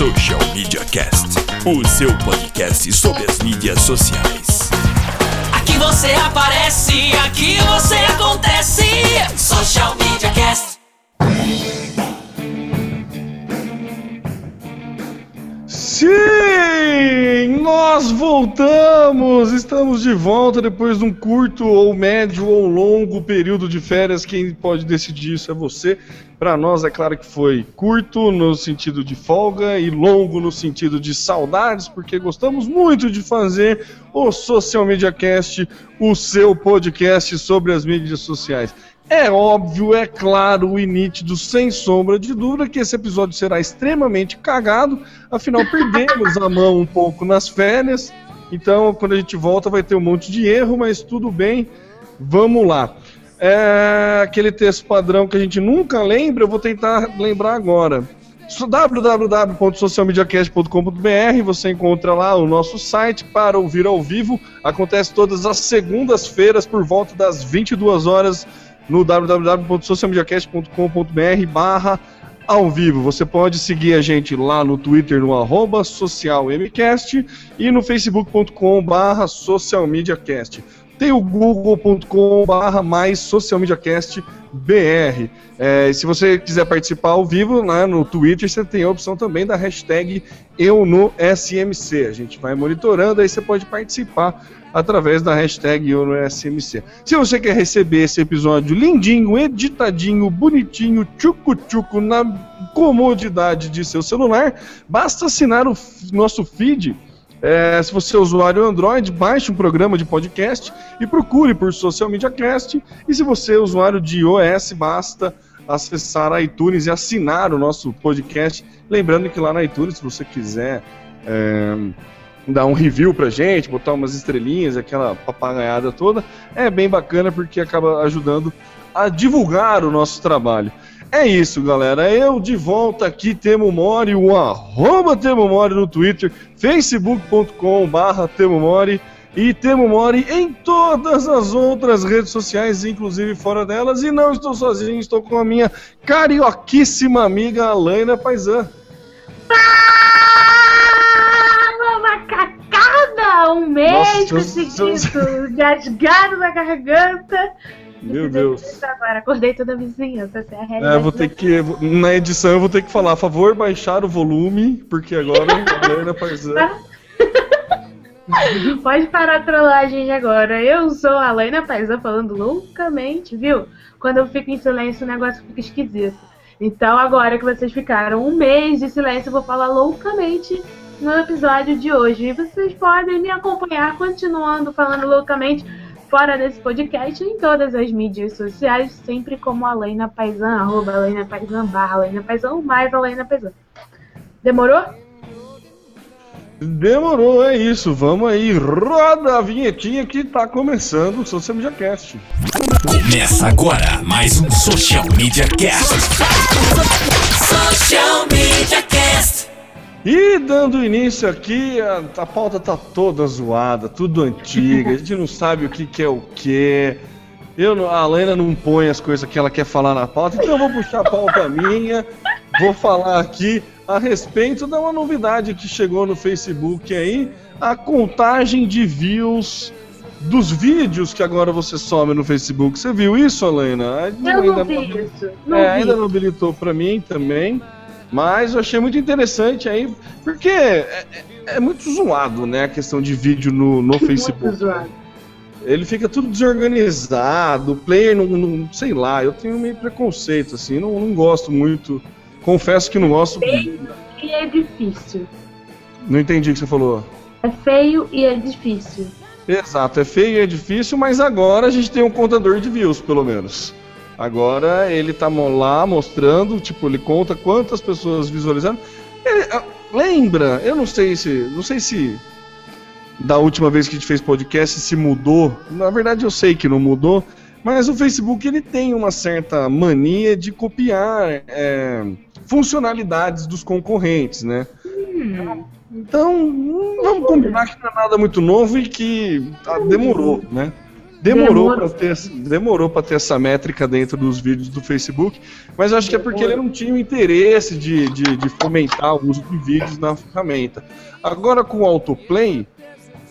Social Media Cast, o seu podcast sobre as mídias sociais. Aqui você aparece, aqui você acontece. Social Media Cast. Sim! Nós voltamos! Estamos de volta depois de um curto ou médio ou longo período de férias. Quem pode decidir isso é você. Para nós, é claro que foi curto no sentido de folga e longo no sentido de saudades, porque gostamos muito de fazer o Social Media Cast, o seu podcast sobre as mídias sociais. É óbvio, é claro e nítido, sem sombra de dúvida, que esse episódio será extremamente cagado, afinal perdemos a mão um pouco nas férias, então quando a gente volta vai ter um monte de erro, mas tudo bem, vamos lá. É aquele texto padrão que a gente nunca lembra, eu vou tentar lembrar agora. www.socialmediacast.com.br você encontra lá o nosso site para ouvir ao vivo. Acontece todas as segundas-feiras por volta das 22 horas no www.socialmediacast.com.br barra ao vivo. Você pode seguir a gente lá no Twitter no socialmcast e no facebook.com barra socialmediacast. Tem o google.com barra mais socialmediacast BR. É, se você quiser participar ao vivo né, no Twitter, você tem a opção também da hashtag eu no SMC. A gente vai monitorando, aí você pode participar através da hashtag eu no SMC. Se você quer receber esse episódio lindinho, editadinho, bonitinho, tchucu-tchucu, na comodidade de seu celular, basta assinar o nosso feed é, se você é usuário Android, baixe um programa de podcast e procure por Social Media Cast. E se você é usuário de iOS, basta acessar a iTunes e assinar o nosso podcast. Lembrando que lá na iTunes, se você quiser é, dar um review pra gente, botar umas estrelinhas, aquela papagaiada toda, é bem bacana porque acaba ajudando a divulgar o nosso trabalho. É isso, galera. Eu de volta aqui, Temo Mori, o arroba Temo Mori no Twitter, facebook.com barra Temo Mori e Temo Mori em todas as outras redes sociais, inclusive fora delas. E não estou sozinho, estou com a minha carioquíssima amiga Alaina Paisan. Fala, macacada! Um mês conseguindo, gasgado na garganta. Meu Deus. Agora, acordei toda a vizinhança, essa é a É, vou ter que. Na edição eu vou ter que falar, a favor, baixar o volume, porque agora a Alaina Paisan. Pode parar a trollagem agora. Eu sou a Laina Paisa falando loucamente, viu? Quando eu fico em silêncio, o negócio fica esquisito. Então, agora que vocês ficaram um mês de silêncio, eu vou falar loucamente no episódio de hoje. E vocês podem me acompanhar continuando falando loucamente fora desse podcast em todas as mídias sociais, sempre como Alaina Paisan, arroba Alaina Paisan, barra Alaina Paisan, mais Alaina Paisan. Demorou? Demorou, é isso. Vamos aí, roda a vinhetinha que tá começando o Social Media Cast. Começa agora mais um Social Media Cast. Social Media Cast. E dando início aqui, a, a pauta tá toda zoada, tudo antiga, a gente não sabe o que, que é o que. Eu, não- a Lena não põe as coisas que ela quer falar na pauta, então eu vou puxar a pauta minha, vou falar aqui a respeito de uma novidade que chegou no Facebook aí, a contagem de views dos vídeos que agora você some no Facebook. Você viu isso, Helena? Eu não vi isso. Não é, vi. ainda não habilitou pra mim também. Mas eu achei muito interessante aí, porque é, é- é muito zoado, né, a questão de vídeo no, no Muito Facebook. zoado. Ele fica tudo desorganizado, o player não, não- sei lá, eu tenho meio preconceito, assim, não, não gosto muito. Confesso que não gosto. E é difícil. Não entendi o que você falou. É feio e é difícil. Exato, é feio e é difícil, mas agora a gente tem um contador de views, pelo menos. Agora ele tá lá mostrando, tipo, ele conta quantas pessoas visualizaram. Ele, ah, lembra, eu não sei se. Não sei se. da última vez que a gente fez podcast se mudou. Na verdade, eu sei que não mudou, mas o Facebook ele tem uma certa mania de copiar é, funcionalidades dos concorrentes, né? Hum. Então, vamos combinar que não é nada muito novo e que ah, demorou, né? Demorou para ter, demorou para ter essa métrica dentro dos vídeos do Facebook, mas acho que é porque ele não tinha o interesse de, de, de fomentar o uso de vídeos na ferramenta. Agora com o autoplay,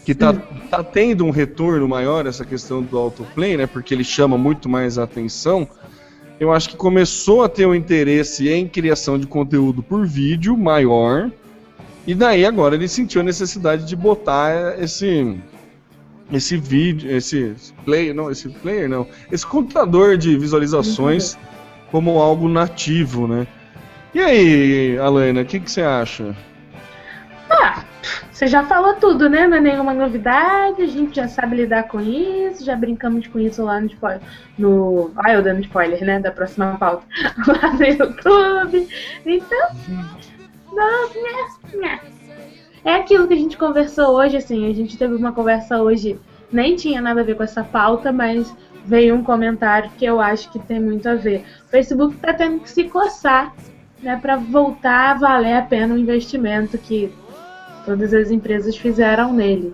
que tá, tá tendo um retorno maior essa questão do autoplay, né? Porque ele chama muito mais a atenção. Eu acho que começou a ter um interesse em criação de conteúdo por vídeo maior. E daí agora ele sentiu a necessidade de botar esse esse vídeo, esse player, não, esse player não, esse computador de visualizações uhum. como algo nativo, né? E aí, Alana, o que, que você acha? Ah, você já falou tudo, né? Não é nenhuma novidade, a gente já sabe lidar com isso, já brincamos com isso lá no spoiler. No. Ah, eu dando spoiler, né? Da próxima pauta. Lá no YouTube. Então. Não, né, né. É aquilo que a gente conversou hoje, assim, a gente teve uma conversa hoje, nem tinha nada a ver com essa pauta, mas veio um comentário que eu acho que tem muito a ver. O Facebook está tendo que se coçar, né, para voltar a valer a pena o investimento que todas as empresas fizeram nele.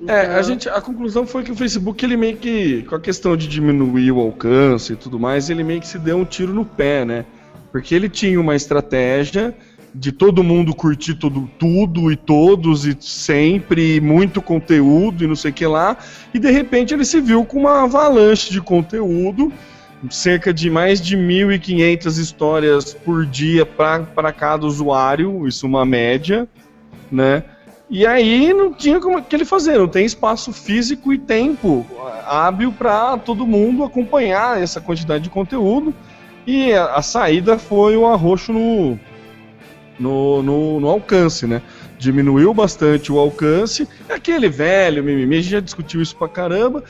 Então... É, a gente, a conclusão foi que o Facebook ele meio que, com a questão de diminuir o alcance e tudo mais, ele meio que se deu um tiro no pé, né? Porque ele tinha uma estratégia de todo mundo curtir tudo, tudo e todos e sempre, muito conteúdo e não sei o que lá, e de repente ele se viu com uma avalanche de conteúdo, cerca de mais de 1.500 histórias por dia para cada usuário, isso uma média, né? E aí não tinha como que ele fazer, não tem espaço físico e tempo hábil para todo mundo acompanhar essa quantidade de conteúdo. E a, a saída foi o arroxo no, no, no, no, alcance, né? Diminuiu bastante o alcance. Aquele velho mimimi, a gente já discutiu isso pra caramba.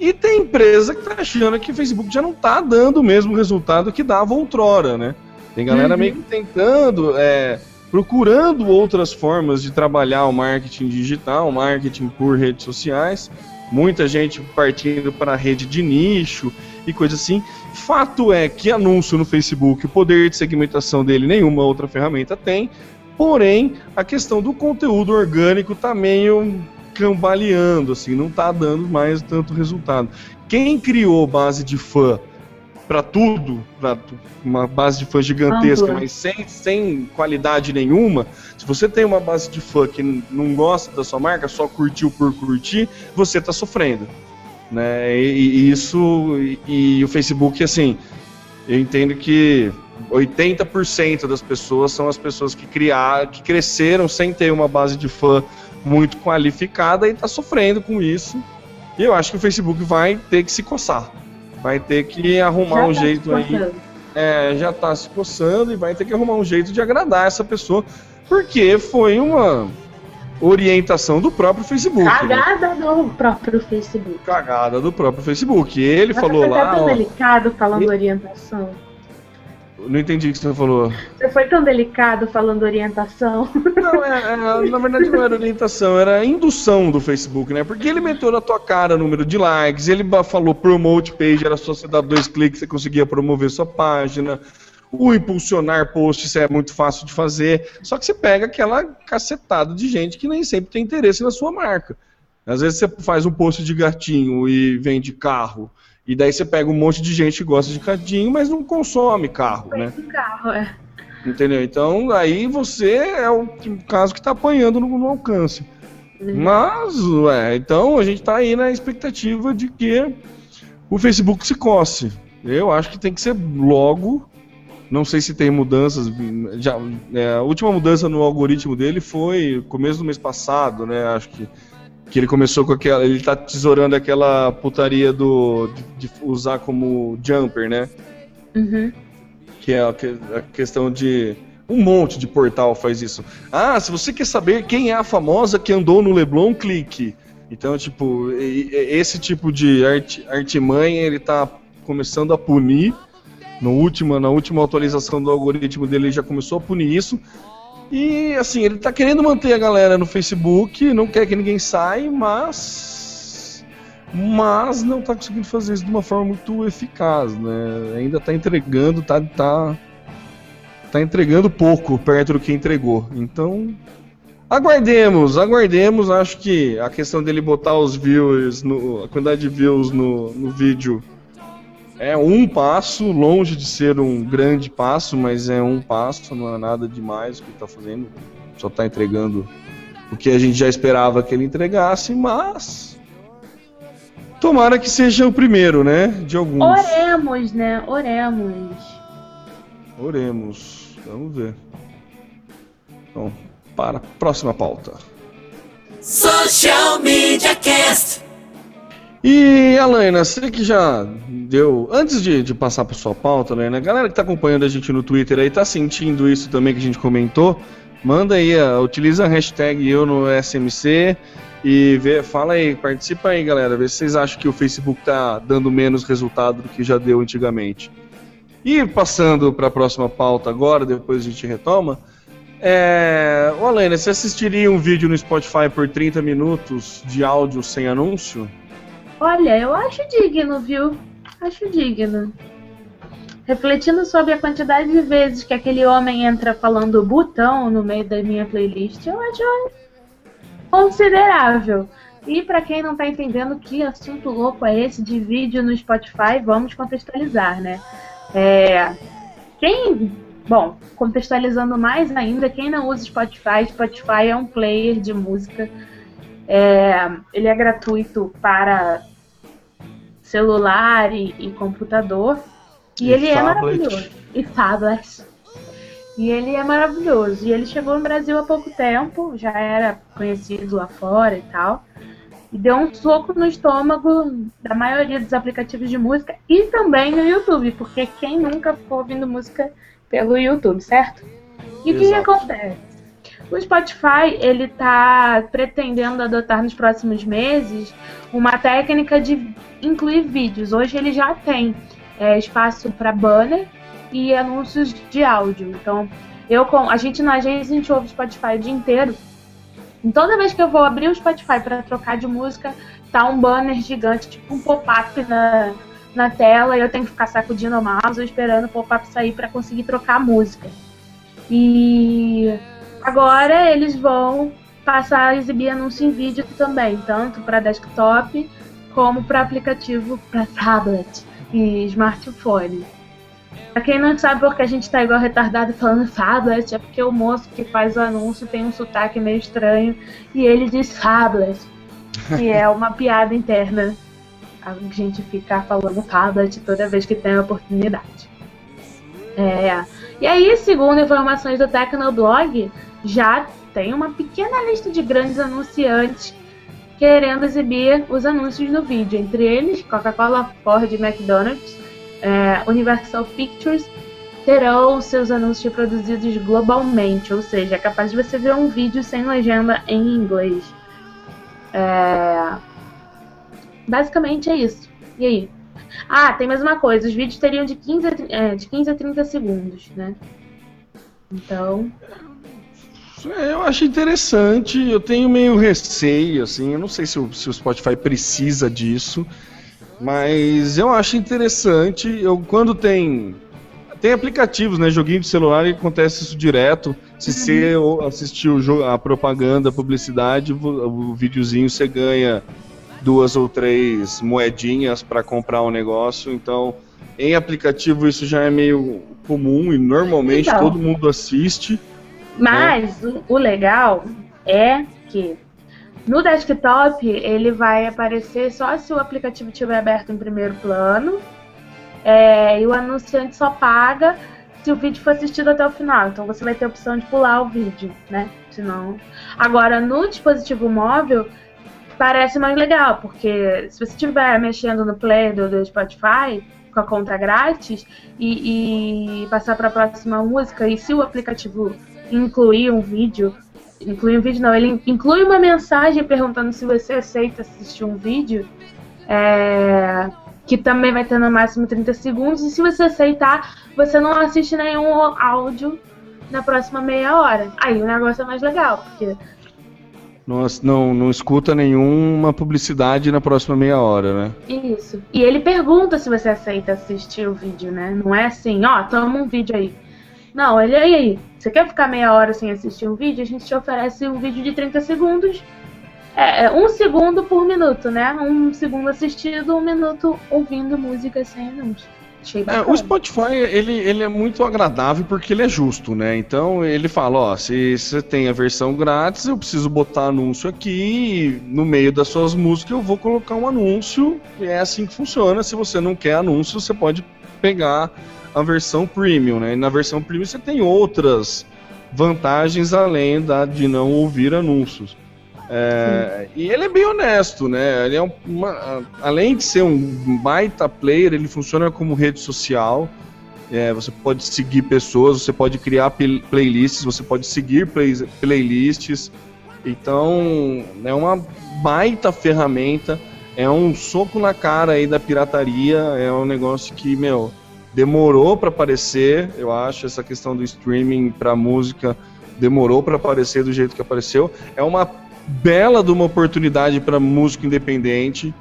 E tem empresa que tá achando que o Facebook já não tá dando o mesmo resultado que dava outrora, né? Tem galera uhum. meio que tentando, é, procurando outras formas de trabalhar o marketing digital, o marketing por redes sociais. Muita gente partindo para a rede de nicho e coisa assim. Fato é que anúncio no Facebook, o poder de segmentação dele nenhuma outra ferramenta tem. Porém, a questão do conteúdo orgânico tá meio cambaleando, assim, não tá dando mais tanto resultado. Quem criou base de fã para tudo, para uma base de fã gigantesca, mas sem, sem qualidade nenhuma, se você tem uma base de fã que não gosta da sua marca, só curtiu por curtir, você está sofrendo né? E, e isso e, e, o Facebook assim, eu entendo que 80% das pessoas são as pessoas que criaram, que cresceram sem ter uma base de fã muito qualificada e está sofrendo com isso. E eu acho que o Facebook vai ter que se coçar, vai ter que arrumar já um tá jeito aí. É, já está se coçando e vai ter que arrumar um jeito de agradar essa pessoa, porque foi uma orientação do próprio Facebook. Né? Cagada né? do próprio Facebook. Cagada do próprio Facebook. Ele falou você lá. Você tão ó, delicado falando e... orientação. Não entendi o que você falou. Você foi tão delicado falando orientação. Não, é, é, na verdade não era orientação, era indução do Facebook, né? Porque ele meteu na tua cara número de likes, ele falou promote page, era só você dar dois cliques, você conseguia promover sua página. O impulsionar posts é muito fácil de fazer, só que você pega aquela cacetada de gente que nem sempre tem interesse na sua marca. Às vezes você faz um post de gatinho e vende carro, e daí você pega um monte de gente que gosta de gatinho, mas não consome carro, né? carro, é. Entendeu? Então aí você é o caso que está apanhando no, no alcance. Uhum. Mas, ué, então a gente está aí na expectativa de que o Facebook se coce. Eu acho que tem que ser logo não sei se tem mudanças. Já, é, a última mudança no algoritmo dele foi começo do mês passado, né? Acho que, que ele começou com aquela. Ele tá tesourando aquela putaria do, de, de usar como jumper, né? Uhum. Que é a, a questão de. Um monte de portal faz isso. Ah, se você quer saber quem é a famosa que andou no Leblon, clique. Então, tipo, esse tipo de art, artimanha ele tá começando a punir no último, na última atualização do algoritmo dele, ele já começou a punir isso. E assim, ele tá querendo manter a galera no Facebook, não quer que ninguém saia, mas. Mas não tá conseguindo fazer isso de uma forma muito eficaz, né? Ainda tá entregando, tá, tá, tá entregando pouco perto do que entregou. Então, aguardemos, aguardemos. Acho que a questão dele botar os views, no, a quantidade de views no, no vídeo é um passo, longe de ser um grande passo, mas é um passo, não é nada demais o que ele está fazendo. Só está entregando o que a gente já esperava que ele entregasse, mas. Tomara que seja o primeiro, né? De alguns. Oremos, né? Oremos. Oremos. Vamos ver. Então, para a próxima pauta. Social Media Cast. E, Alaina, você que já deu. Antes de, de passar para sua pauta, Alaina, a galera que está acompanhando a gente no Twitter aí tá sentindo isso também que a gente comentou. Manda aí, utiliza a hashtag eu no SMC e vê, fala aí, participa aí, galera. Vê se vocês acham que o Facebook tá dando menos resultado do que já deu antigamente. E passando para a próxima pauta agora, depois a gente retoma. É... Ô, Alaina, você assistiria um vídeo no Spotify por 30 minutos de áudio sem anúncio? Olha, eu acho digno, viu? Acho digno. Refletindo sobre a quantidade de vezes que aquele homem entra falando botão no meio da minha playlist, eu acho considerável. E para quem não tá entendendo que assunto louco é esse de vídeo no Spotify, vamos contextualizar, né? É, quem, bom, contextualizando mais ainda, quem não usa Spotify, Spotify é um player de música é, ele é gratuito para celular e, e computador. E, e ele é tablet. é maravilhoso. E tablet. E ele é maravilhoso. E ele chegou no Brasil há pouco tempo, já era conhecido lá fora e tal. E deu um soco no estômago da maioria dos aplicativos de música e também no YouTube, porque quem nunca ficou ouvindo música pelo YouTube, certo? E o que acontece? O Spotify ele está pretendendo adotar nos próximos meses uma técnica de incluir vídeos. Hoje ele já tem é, espaço para banner e anúncios de áudio. Então, eu com a gente na agência a gente ouve o Spotify o dia inteiro. Toda vez que eu vou abrir o Spotify para trocar de música, tá um banner gigante, tipo um pop-up na, na tela, e eu tenho que ficar sacudindo o mouse esperando o pop-up sair para conseguir trocar a música. E Agora eles vão passar a exibir anúncio em vídeo também, tanto para desktop como para aplicativo para tablet e smartphone. Pra quem não sabe porque a gente tá igual retardado falando tablet, é porque o moço que faz o anúncio tem um sotaque meio estranho e ele diz tablet. E é uma piada interna a gente ficar falando tablet toda vez que tem a oportunidade. É. E aí, segundo informações do Tecnoblog, já tem uma pequena lista de grandes anunciantes querendo exibir os anúncios no vídeo, entre eles Coca-Cola, Ford, McDonald's, é, Universal Pictures terão seus anúncios produzidos globalmente, ou seja, é capaz de você ver um vídeo sem legenda em inglês. É... Basicamente é isso. E aí? Ah, tem mais uma coisa: os vídeos teriam de 15 a, é, de 15 a 30 segundos, né? Então. É, eu acho interessante, eu tenho meio receio, assim, eu não sei se o, se o Spotify precisa disso, mas eu acho interessante. Eu quando tem tem aplicativos, né, joguinho de celular e acontece isso direto. Se você uhum. assistir o a propaganda, a publicidade, o, o videozinho você ganha duas ou três moedinhas para comprar um negócio. Então, em aplicativo isso já é meio comum e normalmente então, todo mundo assiste. Mas né? o, o legal é que no desktop ele vai aparecer só se o aplicativo estiver aberto em primeiro plano. É, e o anunciante só paga se o vídeo for assistido até o final. Então você vai ter a opção de pular o vídeo, né? Senão. Agora, no dispositivo móvel, parece mais legal, porque se você estiver mexendo no player do, do Spotify com a conta grátis e, e passar para a próxima música, e se o aplicativo incluir um vídeo, incluir um vídeo não, ele inclui uma mensagem perguntando se você aceita assistir um vídeo, é, que também vai ter no máximo 30 segundos, e se você aceitar, você não assiste nenhum áudio na próxima meia hora. Aí o negócio é mais legal, porque Não, não, não escuta nenhuma publicidade na próxima meia hora, né? Isso. E ele pergunta se você aceita assistir o vídeo, né? Não é assim, ó, toma um vídeo aí. Não, ele aí. Você quer ficar meia hora sem assistir um vídeo? A gente te oferece um vídeo de 30 segundos. É, é um segundo por minuto, né? Um segundo assistido, um minuto ouvindo música sem anúncio. É, o Spotify, ele, ele é muito agradável porque ele é justo, né? Então ele fala, ó, se você tem a versão grátis, eu preciso botar anúncio aqui, no meio das suas músicas eu vou colocar um anúncio, e é assim que funciona. Se você não quer anúncio, você pode pegar a versão premium, né? E na versão premium você tem outras vantagens além da de não ouvir anúncios. É, e ele é bem honesto, né? Ele é um- uma- além de ser um baita player, ele funciona como rede social. É, você pode seguir pessoas, você pode criar playlists, você pode seguir play- playlists. Então, é uma baita ferramenta. É um soco na cara aí da pirataria. É um negócio que, meu, demorou para aparecer. Eu acho essa questão do streaming para música demorou para aparecer do jeito que apareceu. É uma bela de uma oportunidade para músico independente,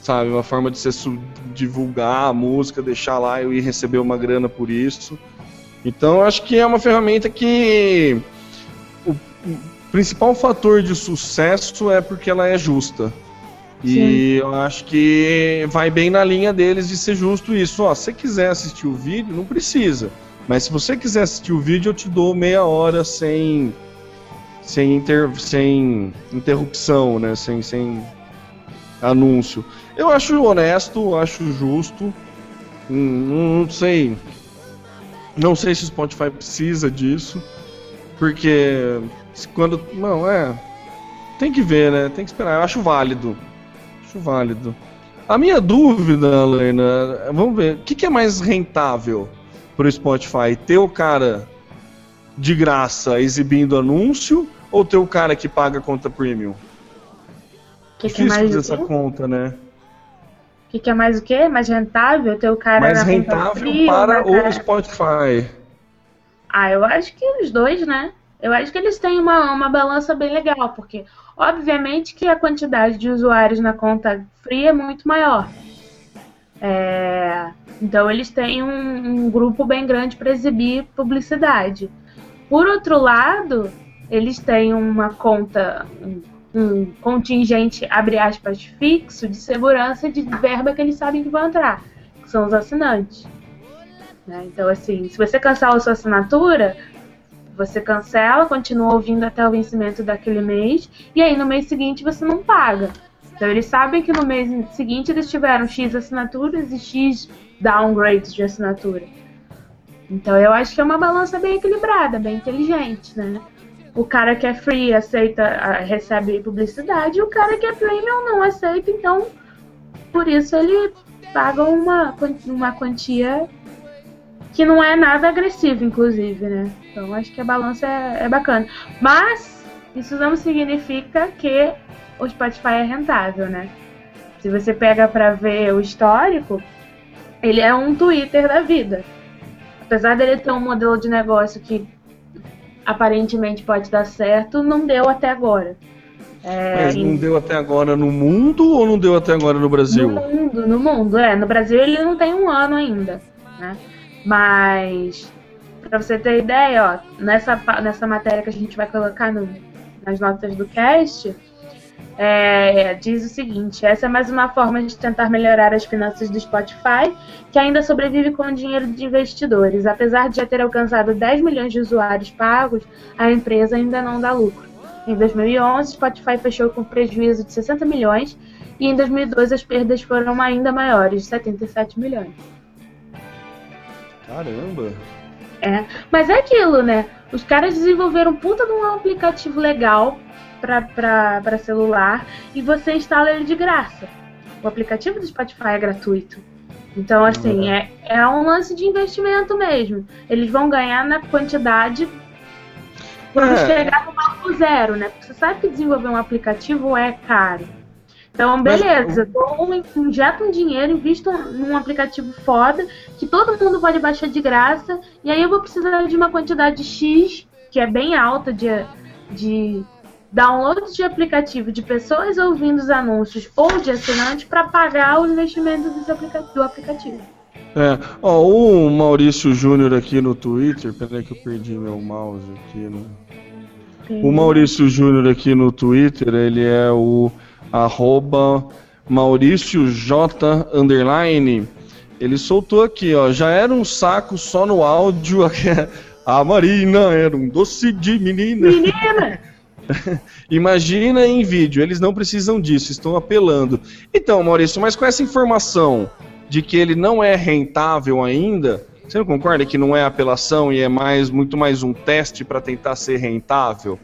sabe? Uma forma de su- divulgar a música, deixar lá e ir receber uma grana por isso. Então, eu acho que é uma ferramenta que o principal fator de sucesso é porque ela é justa. E eu acho que vai bem na linha deles de ser justo isso. Ó, se você quiser assistir o vídeo, não precisa. Mas se você quiser assistir o vídeo, eu te dou meia hora sem sem, inter, sem interrupção, né? Sem, sem anúncio. Eu acho honesto, acho justo. Hum, Não sei. Não sei se o Spotify precisa disso. Porque quando. Não, é. Tem que ver, né? Tem que esperar. Eu acho válido. Acho válido. A minha dúvida, Helena, vamos ver. O que, que é mais rentável pro Spotify? Ter o cara de graça exibindo anúncio ou ter o cara que paga a conta premium? que, que é mais o essa conta, né? que, que é mais o quê? Mais rentável ter o cara Mais na rentável para cara- o Spotify. Ah, eu acho que os dois, né? Eu acho que eles têm uma, uma balança bem legal, porque obviamente que a quantidade de usuários na conta fria é muito maior. É, então eles têm um, um grupo bem grande para exibir publicidade. Por outro lado, eles têm uma conta, um, um contingente, abre aspas, fixo de segurança de verba que eles sabem que vão entrar, que são os assinantes. né? Então, assim, se você cancela a sua assinatura, você cancela, continua ouvindo até o vencimento daquele mês, e aí no mês seguinte você não paga. Então eles sabem que no mês seguinte eles tiveram X assinaturas e X downgrades de assinatura. Então eu acho que é uma balança bem equilibrada, bem inteligente, né? O cara que é free aceita, recebe publicidade, e o cara que é premium não aceita, então por isso ele paga uma, uma quantia que não é nada agressiva, inclusive, né? Então acho que a balança é, é bacana. Mas isso não significa que o Spotify é rentável, né? Se você pega pra ver o histórico, ele é um Twitter da vida. Apesar dele ter um modelo de negócio que aparentemente pode dar certo, não deu até agora. É, Mas não deu até agora no mundo ou não deu até agora no Brasil? no mundo, no mundo, é. No Brasil ele não tem um ano ainda, né? Mas, pra você ter ideia, ó, nessa, nessa matéria que a gente vai colocar no- nas notas do cast, é, diz o seguinte: essa é mais uma forma de tentar melhorar as finanças do Spotify, que ainda sobrevive com o dinheiro de investidores. Apesar de já ter alcançado 10 milhões de usuários pagos, a empresa ainda não dá lucro. Em 2011, Spotify fechou com prejuízo de 60 milhões e em 2012 as perdas foram ainda maiores, 77 milhões. Caramba. Mas é aquilo, né? Os caras desenvolveram um puta de um aplicativo legal pra celular e você instala ele de graça. O aplicativo do Spotify é gratuito. Então, assim, é, é um lance de investimento mesmo. Eles vão ganhar na quantidade quando É. chegar no marco zero, né? Porque você sabe que desenvolver um aplicativo é caro. Então, beleza, Mas... eu injeto um dinheiro, invisto num aplicativo foda, que todo mundo pode baixar de graça, e aí eu vou precisar de uma quantidade X, que é bem alta de, de downloads de aplicativo de pessoas ouvindo os anúncios ou de assinantes para pagar o investimento aplica do aplicativo. É, ó, o Maurício Júnior aqui no Twitter, peraí que eu perdi meu mouse aqui, né? O Maurício Júnior aqui no Twitter, ele é o arroba Maurício J underline. Ele soltou aqui, ó, já era um saco só no áudio. A Marina era um doce de menina. Menina! Imagina em vídeo, eles não precisam disso, estão apelando. Então, Maurício, mas com essa informação de que ele não é rentável ainda, você não concorda que não é apelação e é mais muito mais um teste para tentar ser rentável?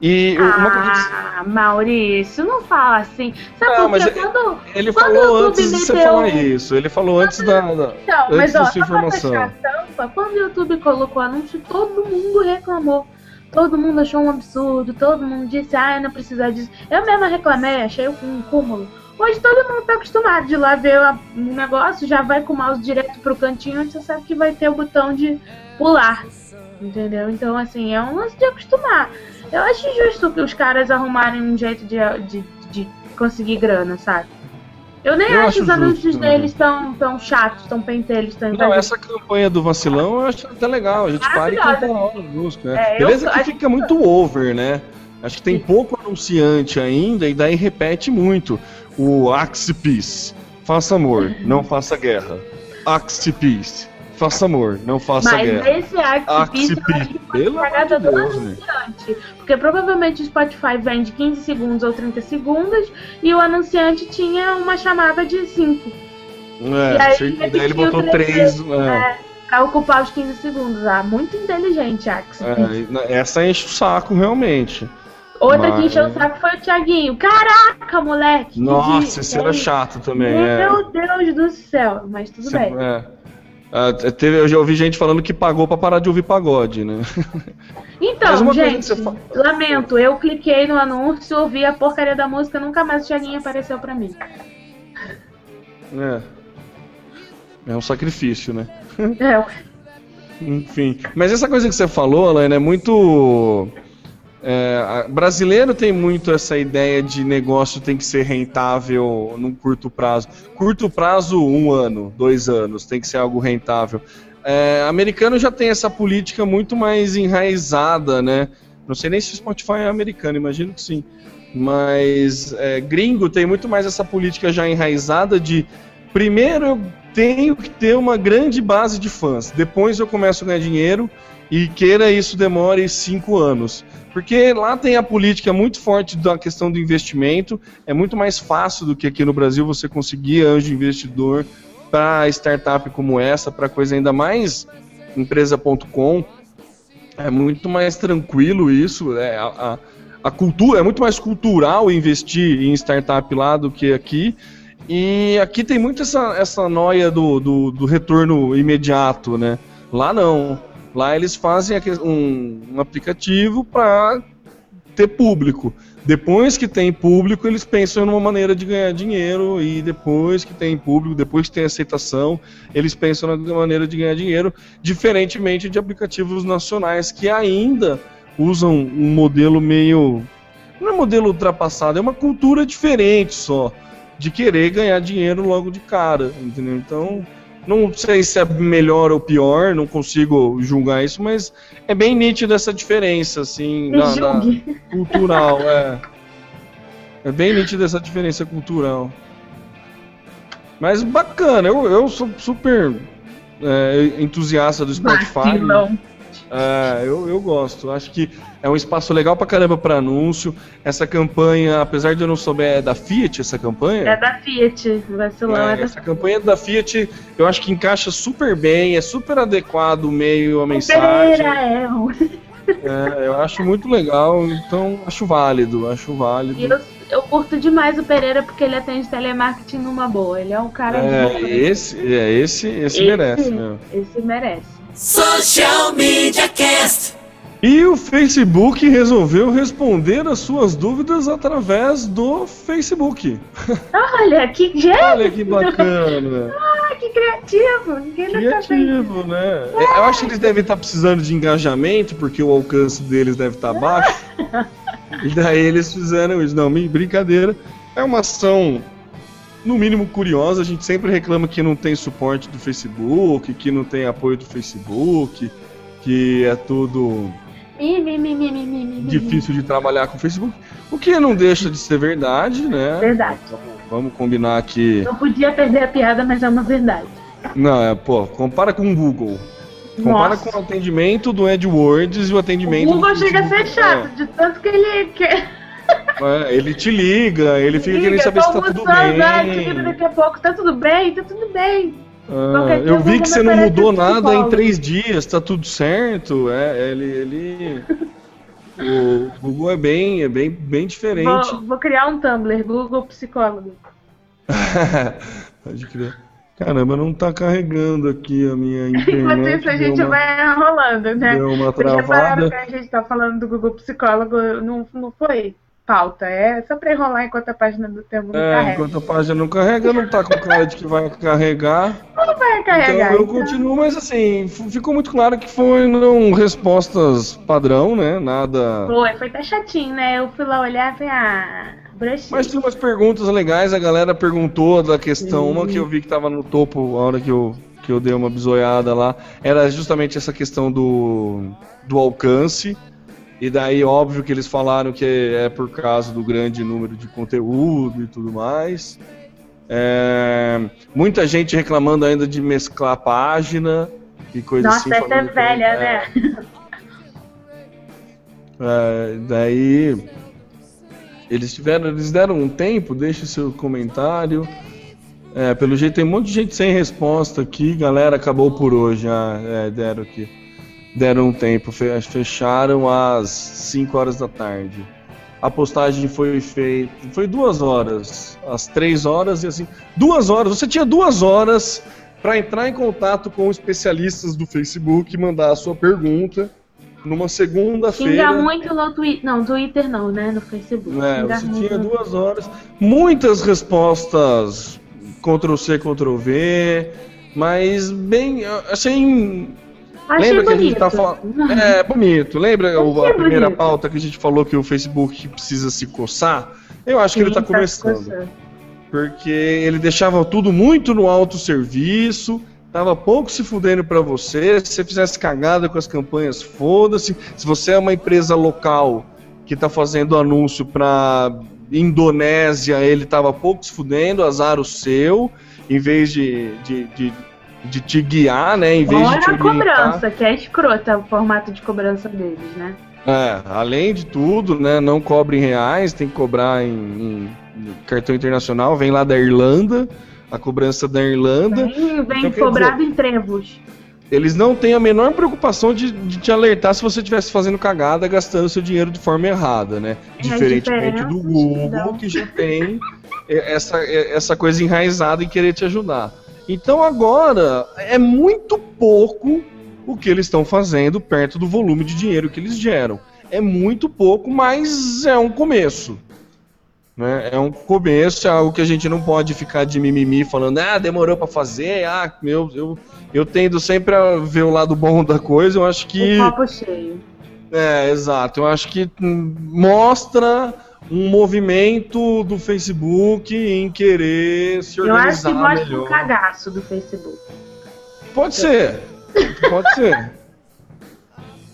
E uma coisa ah, Maurício, não fala assim. Sabe não, quando, ele quando falou antes de você falar isso. Ele falou quando, antes da, da então, antes mas, ó, da sua informação. Tampa, quando o YouTube colocou o anúncio, todo mundo reclamou. Todo mundo achou um absurdo, todo mundo disse, ah, não precisa disso. Eu mesma reclamei, achei um cúmulo. Hoje todo mundo tá acostumado de lá ver um negócio, já vai com o mouse direto pro cantinho, onde você sabe que vai ter o botão de pular. Entendeu? Então, assim, é um lance de acostumar. Eu acho justo que os caras arrumarem um jeito de, de, de conseguir grana, sabe? Eu nem eu acho, acho os anúncios deles tão, tão chatos, tão pentelhos, tão Não, essa campanha do vacilão eu acho até legal. A gente para e canta a hora música. Né? É, Beleza que fica muito over, né? Acho que tem Sim. pouco anunciante ainda e daí repete muito o Peace. Faça amor, não faça guerra. Peace. Faça amor, não faça Mas guerra. Mas esse Axe Peace pelo amor de Deus, né? Porque provavelmente o Spotify vende 15 segundos ou 30 segundos e o anunciante tinha uma chamada de 5. É, e aí, ele, ele botou 3. É. É, pra ocupar os 15 segundos. Ah, muito inteligente, Axe. É, essa enche o saco, realmente. Outra Mas... que encheu o saco foi o Thiaguinho. Caraca, moleque! Nossa, isso era chato também. Meu é. Deus do céu, mas tudo Você, bem. É. Uh, teve, eu já ouvi gente falando que pagou para parar de ouvir pagode, né? Então, gente, lamento, eu cliquei no anúncio, ouvi a porcaria da música, nunca mais o Thiaguinho apareceu para mim. É. É um sacrifício, né? É. Enfim. Mas essa coisa que você falou, Alain, é muito é, brasileiro tem muito essa ideia de negócio tem que ser rentável num curto prazo. Curto prazo, um ano, dois anos, tem que ser algo rentável. É, americano já tem essa política muito mais enraizada, né? Não sei nem se o Spotify é americano, imagino que sim. Mas é, gringo tem muito mais essa política já enraizada de primeiro eu tenho que ter uma grande base de fãs, depois eu começo a ganhar dinheiro e queira isso demore cinco anos. Porque lá tem a política muito forte da questão do investimento, é muito mais fácil do que aqui no Brasil você conseguir anjo investidor para startup como essa, para coisa ainda mais empresa.com. É muito mais tranquilo isso, é, a, a, cultura é muito mais cultural investir em startup lá do que aqui. E aqui tem muito essa, essa noia do, do, do retorno imediato, né? Lá não. Lá eles fazem um, um aplicativo para ter público. Depois que tem público, eles pensam numa maneira de ganhar dinheiro e depois que tem público, depois que tem aceitação, eles pensam na maneira de ganhar dinheiro, diferentemente de aplicativos nacionais que ainda usam um modelo meio não é modelo ultrapassado, é uma cultura diferente só de querer ganhar dinheiro logo de cara, entendeu? Então, não sei se é melhor ou pior, não consigo julgar isso, mas é bem nítido essa diferença, assim, na, na cultural. É. é bem nítido essa diferença cultural. Mas bacana, eu, eu sou super é, entusiasta do Spotify. Vacilão. É, eu, eu gosto. Acho que é um espaço legal pra caramba para anúncio. Essa campanha, apesar de eu não souber, é da Fiat essa campanha? É da Fiat, vacilão. É, é essa campanha da Fiat, eu acho que encaixa super bem, é super adequado o meio, a mensagem. É, é, eu acho muito legal, então acho válido, acho válido. Eu, eu curto demais o Pereira porque ele atende telemarketing numa boa. Ele é um cara. É, esse, é esse, esse, esse merece, meu. Esse merece. Social Media Cast. E o Facebook resolveu responder as suas dúvidas através do Facebook. Olha, que gênio! Olha que bacana! ah, que criativo! Ninguém Criativo, né? Eu acho que eles devem estar precisando de engajamento, porque o alcance deles deve estar baixo. e daí eles fizeram isso. Não, brincadeira. É uma ação, no mínimo, curiosa. A gente sempre reclama que não tem suporte do Facebook, que não tem apoio do Facebook, que é tudo difícil de trabalhar com o Facebook. O que não deixa de ser verdade, né? Verdade. Vamos combinar que. Não podia perder a piada, mas é uma verdade. Não, é, pô, compara com o Google. Compara Nossa. com o atendimento do AdWords e o O atendimento do Google chega a ser chato, de tanto que ele quer. É, ele te liga, ele fica querendo Liga, saber se tá tudo ai, ligo bem. daqui a pouco. Tá tudo bem? Tá tudo bem. Ah, eu vi que você não mudou nada em três dias, tá tudo certo. É, ele. ele... O Google é bem, é bem, bem diferente. Vou, vou criar um Tumblr, Google Psicólogo. Pode crer. Caramba, não tá carregando aqui a minha internet. Enquanto isso, a gente uma- vai enrolando, né? Deu uma Vocês travada. que a gente tá falando do Google Psicólogo, não, não foi pauta, é só pra enrolar enquanto a página do termo não É, carrega. enquanto a página não carrega, não tá com cara de que vai carregar. Não vai carregar. Então eu continuo, mas assim, ficou muito claro que foram respostas padrão, né? Nada. Foi, foi até chatinho, né? Eu fui lá olhar e falei, ah, Mas tem umas perguntas legais, a galera perguntou da questão, uma que eu vi que tava no topo a hora que eu, que eu dei uma bisoiada lá, era justamente essa questão do, do alcance. E daí, óbvio que eles falaram que é por causa do grande número de conteúdo e tudo mais. É, muita gente reclamando ainda de mesclar página e coisa Nossa, assim. essa é velha, é, né? é, daí eles tiveram, eles deram um tempo, deixe seu comentário. É, pelo jeito tem um monte de gente sem resposta aqui, galera, acabou por hoje. Ah, é, deram aqui. Deram um tempo, fe- fecharam às 5 horas da tarde. A postagem foi feita. Foi duas horas. Às três horas e assim. Duas horas. Você tinha duas horas para entrar em contato com especialistas do Facebook e mandar a sua pergunta numa segunda-feira. Xinga muito no Twitter. Não, Twitter não, né? No Facebook. É, você tinha duas horas, muitas respostas Ctrl C, Ctrl V, mas bem, assim, Achei lembra que a gente bonito. tá falando, é bonito, lembra a primeira bonito. pauta que a gente falou que o Facebook precisa se coçar? Eu acho que ele tá Sim, começando, porque ele deixava tudo muito no autosserviço, tava pouco se fudendo pra você, se você fizesse cagada com as campanhas, foda-se. Se você é uma empresa local que tá fazendo anúncio pra Indonésia, ele tava pouco se fudendo, azar o seu, em vez de, de, de, de te guiar, né? Em vez de te Olha a orientar. cobrança, que é escrota o formato de cobrança deles, né? É, além de tudo, né? Não cobre em reais, tem que cobrar em, em cartão internacional, vem lá da Irlanda, a cobrança da Irlanda. Vem, vem Então, cobrado em trevos. Eles não têm a menor preocupação de, de te alertar se você estivesse fazendo cagada, gastando seu dinheiro de forma errada, né? É, Diferentemente do Google, que já tem é, essa, é, essa coisa enraizada em querer te ajudar. Então agora é muito pouco o que eles estão fazendo perto do volume de dinheiro que eles geram. É muito pouco, mas é um começo. Né? É um começo, é algo que a gente não pode ficar de mimimi falando, ah, demorou pra fazer, ah, meu, eu, eu tendo sempre a ver o lado bom da coisa, eu acho que. O copo cheio. É, exato. Eu acho que hum, mostra um movimento do Facebook em querer se Eu acho que organizar mostra melhor. um cagaço do Facebook. Pode ser. Pode ser.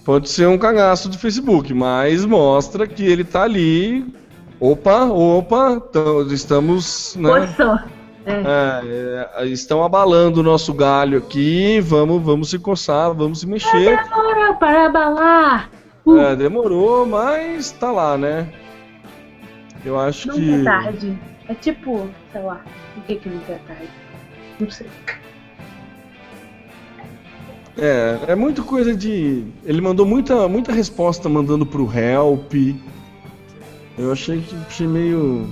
Pode ser um cagaço do Facebook, mas mostra que ele tá ali. Opa, opa, tamo- estamos. Né, Coçou. é, é, estão abalando o nosso galho aqui. Vamos, vamos se coçar, vamos se mexer. Demorou para abalar. Uh, É, demorou, mas tá lá, né? Eu acho nunca que. é tarde. É tipo, sei lá, o que que nunca é tarde? Não sei. É, é muito coisa de. Ele mandou muita, muita resposta mandando pro help. Eu achei que achei meio.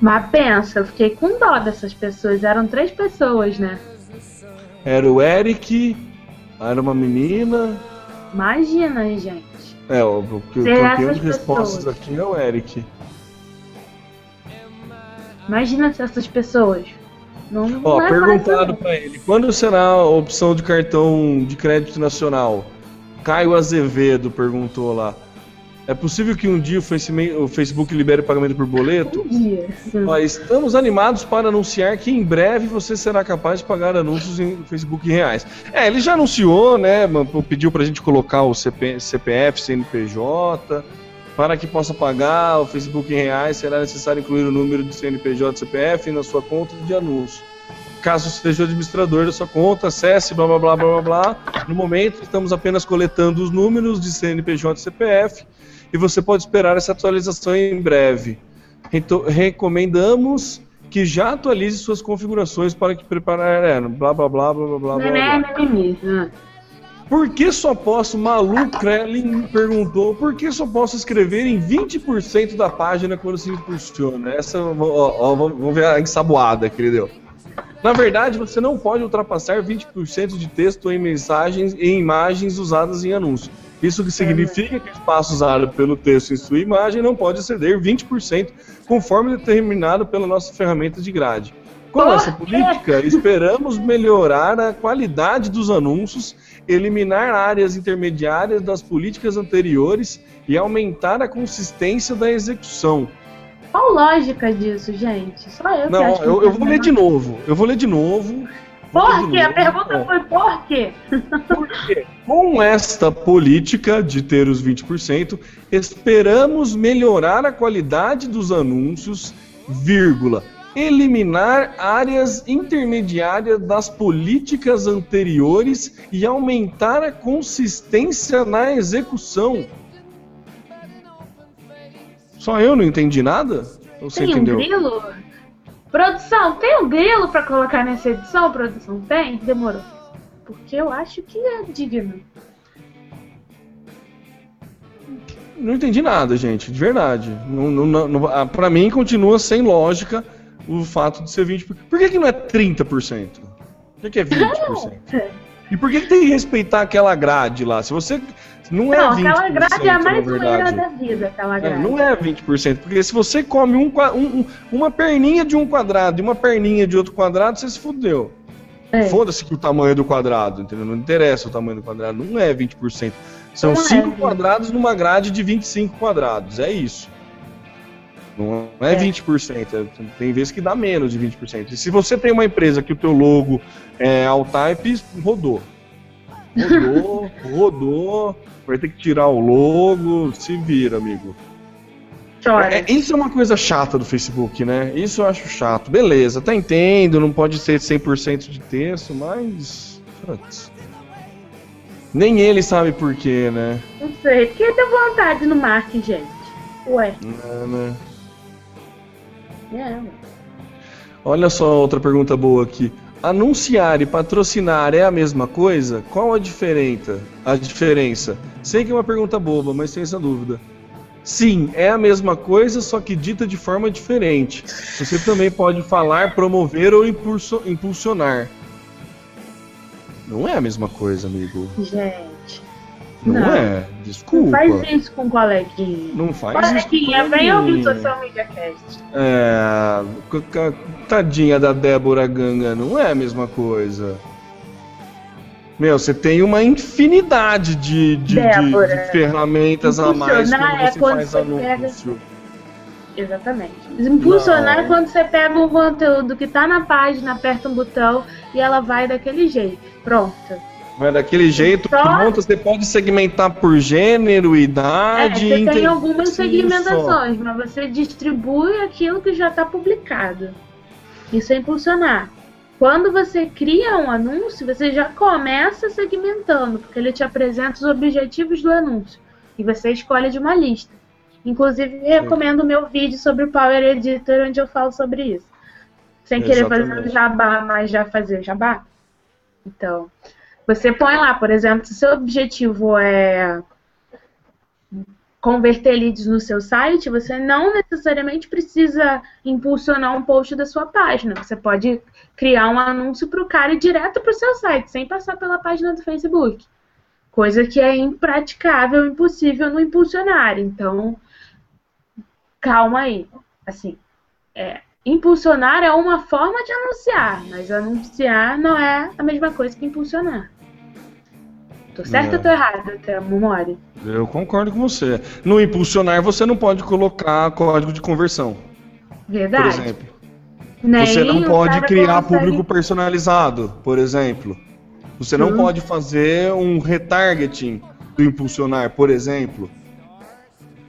Mas pensa, eu fiquei com dó dessas pessoas. Eram três pessoas, né? Era o Eric, Era uma menina. Imagina, gente. É, ó, o que o campeão de respostas pessoas. aqui é o Eric. Imagina se essas pessoas. Não, Ó, não é perguntado pra ele, quando será a opção de cartão de crédito nacional? Caio Azevedo perguntou lá. É possível que um dia o Face- o Facebook libere pagamento por boleto? Um dia. Ó, estamos animados para anunciar que em breve você será capaz de pagar anúncios em Facebook em reais. É, ele já anunciou, né? Pediu pra gente colocar o CP CPF, CNPJ. Para que possa pagar o Facebook em reais, será necessário incluir o número de CNPJ e CPF na sua conta de anúncio. Caso seja o administrador da sua conta, acesse blá blá blá blá blá. No momento, estamos apenas coletando os números de CNPJ e CPF e você pode esperar essa atualização em breve. Reto- recomendamos que já atualize suas configurações para que preparar é, blá blá blá blá blá blá blá. Nené, blá. Ah. Por que só posso, Malu Krellin perguntou, por que só posso escrever em 20% da página quando se impulsiona? Essa, ó, ó, vamos ver a ensaboada que ele deu. Na verdade, você não pode ultrapassar 20% de texto em mensagens e imagens usadas em anúncio. Isso que significa que o espaço usado pelo texto em sua imagem não pode exceder 20%, conforme determinado pela nossa ferramenta de grade. Com Por essa política, esperamos melhorar a qualidade dos anúncios, eliminar áreas intermediárias das políticas anteriores e aumentar a consistência da execução. Qual lógica disso, gente? Só eu que Não, acho que eu, eu vou ler de novo. Eu vou ler de novo. Por quê? A pergunta foi por quê? Porque, com esta política de ter os 20%, esperamos melhorar a qualidade dos anúncios, vírgula, eliminar áreas intermediárias das políticas anteriores e aumentar a consistência na execução. Só eu não entendi nada? Ou você Tem entendeu? um grilo? Produção, tem um grilo pra colocar nessa edição? Produção, tem? Demorou. Porque eu acho que é digno. Não entendi nada, gente, de verdade. Não, não, não, ah, pra mim continua sem lógica o fato de ser 20%. Por que, que não é 30%? Por que, que é 20%? E por que, que tem que respeitar aquela grade lá? Se você. Não é Não, 20%. aquela grade é a mais zoeira da vida, aquela É, grade. não é 20%, porque se você come um, um- um- uma perninha de um quadrado e uma perninha de outro quadrado, você se fudeu. É. Foda-se que o tamanho do quadrado, entendeu? Não interessa o tamanho do quadrado, não é 20%. São Não é, 5 gente. quadrados numa grade de 25 quadrados, é isso. Não é É. 20%, é- tem vezes que dá menos de 20%. E se você tem uma empresa que o teu logo é all type, rodou. Rodou, rodou, vai ter que tirar o logo, se vira, amigo. Chora. É, isso é uma coisa chata do Facebook, né? Isso eu acho chato. Beleza, até entendo, não pode ser 100% de texto, mas. putz. Nem ele sabe por quê, né? Não sei. Porque deu vontade no Mark, gente. Ué. É, né? É. Olha só outra pergunta boa aqui. Anunciar e patrocinar é a mesma coisa? Qual a diferença? A diferença? Sei que é uma pergunta boba, mas tenho essa dúvida. Sim, é a mesma coisa, só que dita de forma diferente. Você também pode falar, promover ou impulsionar. Não é a mesma coisa, amigo. Gente. Não, Não. é. Não Desculpa. faz isso com o coleguinha. Não faz isso. com Coleguinha, vem ouvir coleguinha. Social Media Cast. É, c- tadinha da Débora Ganga, não é a mesma coisa. Meu, você tem uma infinidade de, de, de- Débora, de ferramentas a mais impulsionar quando é você quando faz você pega- anúncio. Exatamente. Impulsionar Não. é quando você pega um conteúdo que tá na página, aperta um botão e ela vai daquele jeito. Pronto. Vai daquele jeito, Só- pronto, você pode segmentar por gênero, É, idade. você tem algumas segmentações, mas você distribui aquilo que já está publicado. Isso é impulsionar. Quando você cria um anúncio, você já começa segmentando, porque ele te apresenta os objetivos do anúncio. E você escolhe de uma lista. Inclusive, recomendo o meu vídeo sobre o Power Editor, onde eu falo sobre isso. Sem querer fazer Exatamente. jabá, mas já fazer jabá. Então, você põe lá, por exemplo, se seu objetivo é converter leads no seu site, você não necessariamente precisa impulsionar um post da sua página. Você pode criar um anúncio para o cara ir direto para o seu site, sem passar pela página do Facebook. Coisa que é impraticável, impossível no impulsionar. Então, calma aí. Assim, é, impulsionar é uma forma de anunciar, mas anunciar não é a mesma coisa que impulsionar. Tô certo é. ou tô errado, até memória? Eu concordo com você. No impulsionar você não pode colocar código de conversão. Verdade. Por exemplo. Nem você não pode criar consegue... público personalizado, por exemplo. Você não hum. pode fazer um retargeting do impulsionar, por exemplo.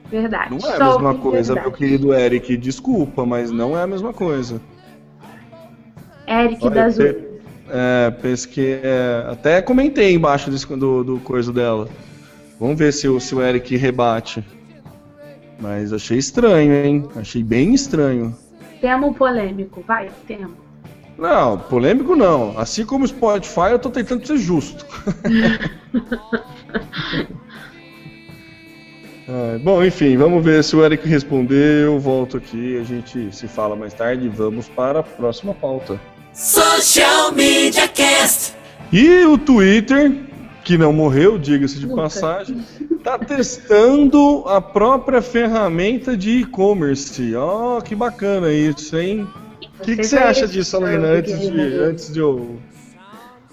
Verdade. Não é a Só mesma coisa, verdade. meu querido Eric. Desculpa, mas não é a mesma coisa. Eric Olha, da Azul. É, penso que. É, até comentei embaixo desse, do, do coisa dela. Vamos ver se o, se o Eric rebate. Mas achei estranho, hein? Achei bem estranho. Temo polêmico, vai, temo. Não, polêmico não. Assim como o Spotify, eu tô tentando ser justo. é, bom, enfim, vamos ver se o Eric respondeu. Volto aqui, a gente se fala mais tarde. Vamos para a próxima pauta. Social Media Cast. E o Twitter, que não morreu, diga-se de passagem, está testando a própria ferramenta de e-commerce. Ó, oh, que bacana isso, hein? O que, que, você acha disso, Alena, antes de, antes de eu.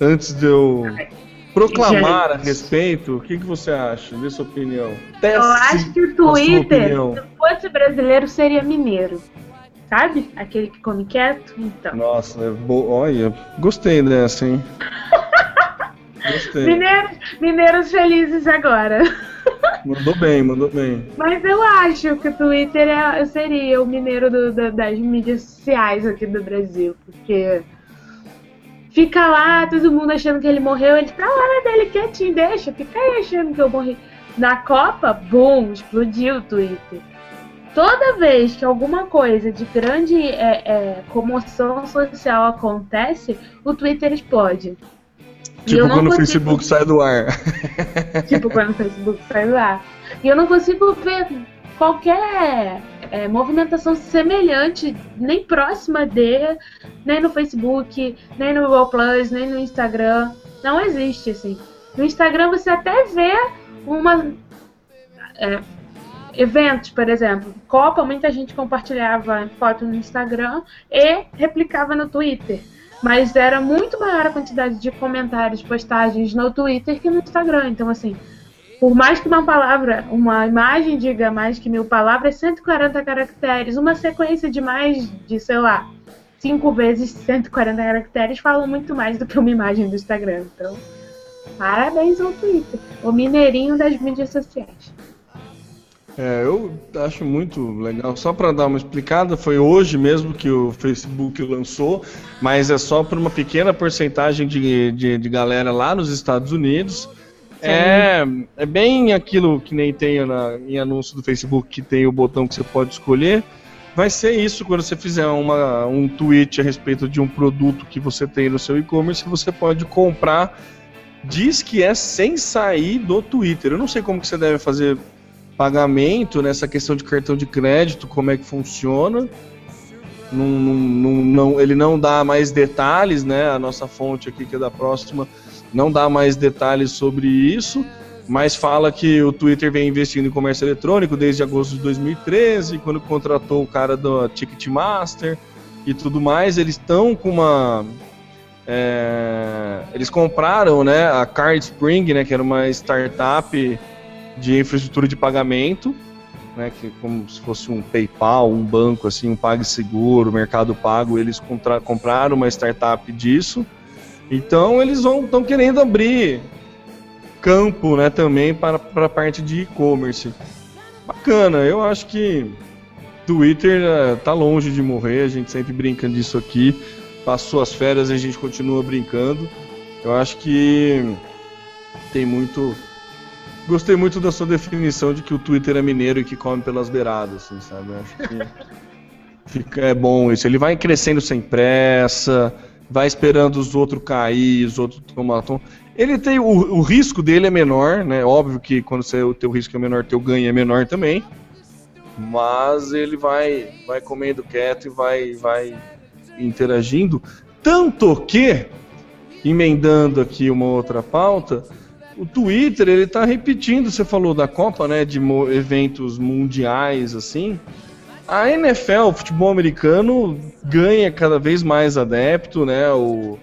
Antes de eu proclamar a respeito, o que, que você acha? Dê sua opinião. Teste eu acho que o Twitter, se fosse brasileiro, seria mineiro sabe? Aquele que come quieto, então. Nossa, é olha, gostei dessa, hein? gostei. Mineiros, mineiros felizes agora. Mandou bem, mandou bem. Mas eu acho que o Twitter é, seria o mineiro do, do, das mídias sociais aqui do Brasil, porque fica lá, todo mundo achando que ele morreu, ele tá lá dele quietinho, deixa, fica aí achando que eu morri. Na Copa, bum, explodiu o Twitter toda vez que alguma coisa de grande é, é, comoção social acontece, o Twitter explode. Tipo quando consigo... o Facebook sai do ar. Tipo quando o Facebook sai do ar. E eu não consigo ver qualquer é, movimentação semelhante, nem próxima dele, nem no Facebook, nem no Google Plus, nem no Instagram. Não existe, assim. No Instagram você até vê uma. É, eventos, por exemplo, Copa, muita gente compartilhava foto no Instagram e replicava no Twitter. Mas era muito maior a quantidade de comentários, postagens no Twitter que no Instagram. Então, assim, por mais que uma palavra, uma imagem diga mais que mil palavras, 140 caracteres, uma sequência de mais de, sei lá, cinco vezes 140 caracteres falam muito mais do que uma imagem do Instagram. Então, parabéns ao Twitter, o mineirinho das mídias sociais. É, eu acho muito legal. Só para dar uma explicada, foi hoje mesmo que o Facebook lançou, mas é só para uma pequena porcentagem de, de, de, galera lá nos Estados Unidos. É, é bem aquilo que nem tem na, em anúncio do Facebook, que tem o botão que você pode escolher. Vai ser isso quando você fizer uma, um tweet a respeito de um produto que você tem no seu e-commerce, você pode comprar. Diz que é sem sair do Twitter. Eu não sei como que você deve fazer pagamento, nessa questão de cartão de crédito, como é que funciona. Não, não, não, ele não dá mais detalhes, né? A nossa fonte aqui, que é da próxima, não dá mais detalhes sobre isso, mas fala que o Twitter vem investindo em comércio eletrônico desde agosto de 2013, quando contratou o cara do Ticketmaster e tudo mais. Eles estão com uma. É, eles compraram né, a Card Spring, né, que era uma startup de infraestrutura de pagamento, né, que como se fosse um PayPal, um banco assim, um PagSeguro, Mercado Pago, eles compraram uma startup disso. Então eles estão querendo abrir campo, né, também para para a parte de e-commerce. Bacana, eu acho que Twitter uh, tá longe de morrer, a gente sempre brinca disso aqui. Passou as férias e a gente continua brincando. Eu acho que tem muito Gostei muito da sua definição de que o Twitter é mineiro e que come pelas beiradas, assim, sabe? Acho que fica, é bom isso. Ele vai crescendo sem pressa, vai esperando os outros cair, os outros tomar tom. Ele tem o, o risco dele é menor, né? Óbvio que quando você, o teu risco é menor, teu ganho é menor também. Mas ele vai vai comendo quieto e vai vai interagindo, tanto que emendando aqui uma outra pauta, o Twitter ele tá repetindo, você falou da Copa, né, de eventos mundiais assim. A NFL, o futebol americano, ganha cada vez mais adepto, né? O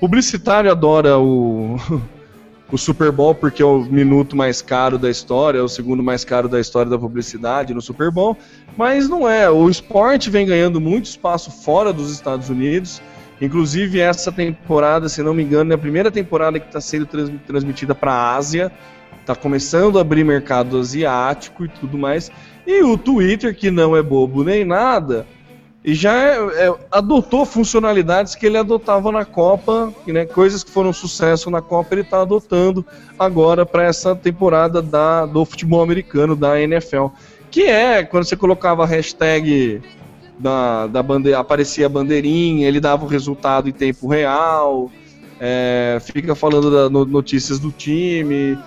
publicitário adora o, o Super Bowl porque é o minuto mais caro da história, é o segundo mais caro da história da publicidade no Super Bowl, mas não é. O esporte vem ganhando muito espaço fora dos Estados Unidos. Inclusive, essa temporada, se não me engano, é a primeira temporada que está sendo transmitida para a Ásia. Está começando a abrir mercado asiático e tudo mais. E o Twitter, que não é bobo nem nada, e já é, é, adotou funcionalidades que ele adotava na Copa, né, coisas que foram sucesso na Copa, ele está adotando agora para essa temporada da, do futebol americano, da NFL. Que é quando você colocava a hashtag da, da bandeira, aparecia a bandeirinha, ele dava o resultado em tempo real, é, fica falando das no, notícias do time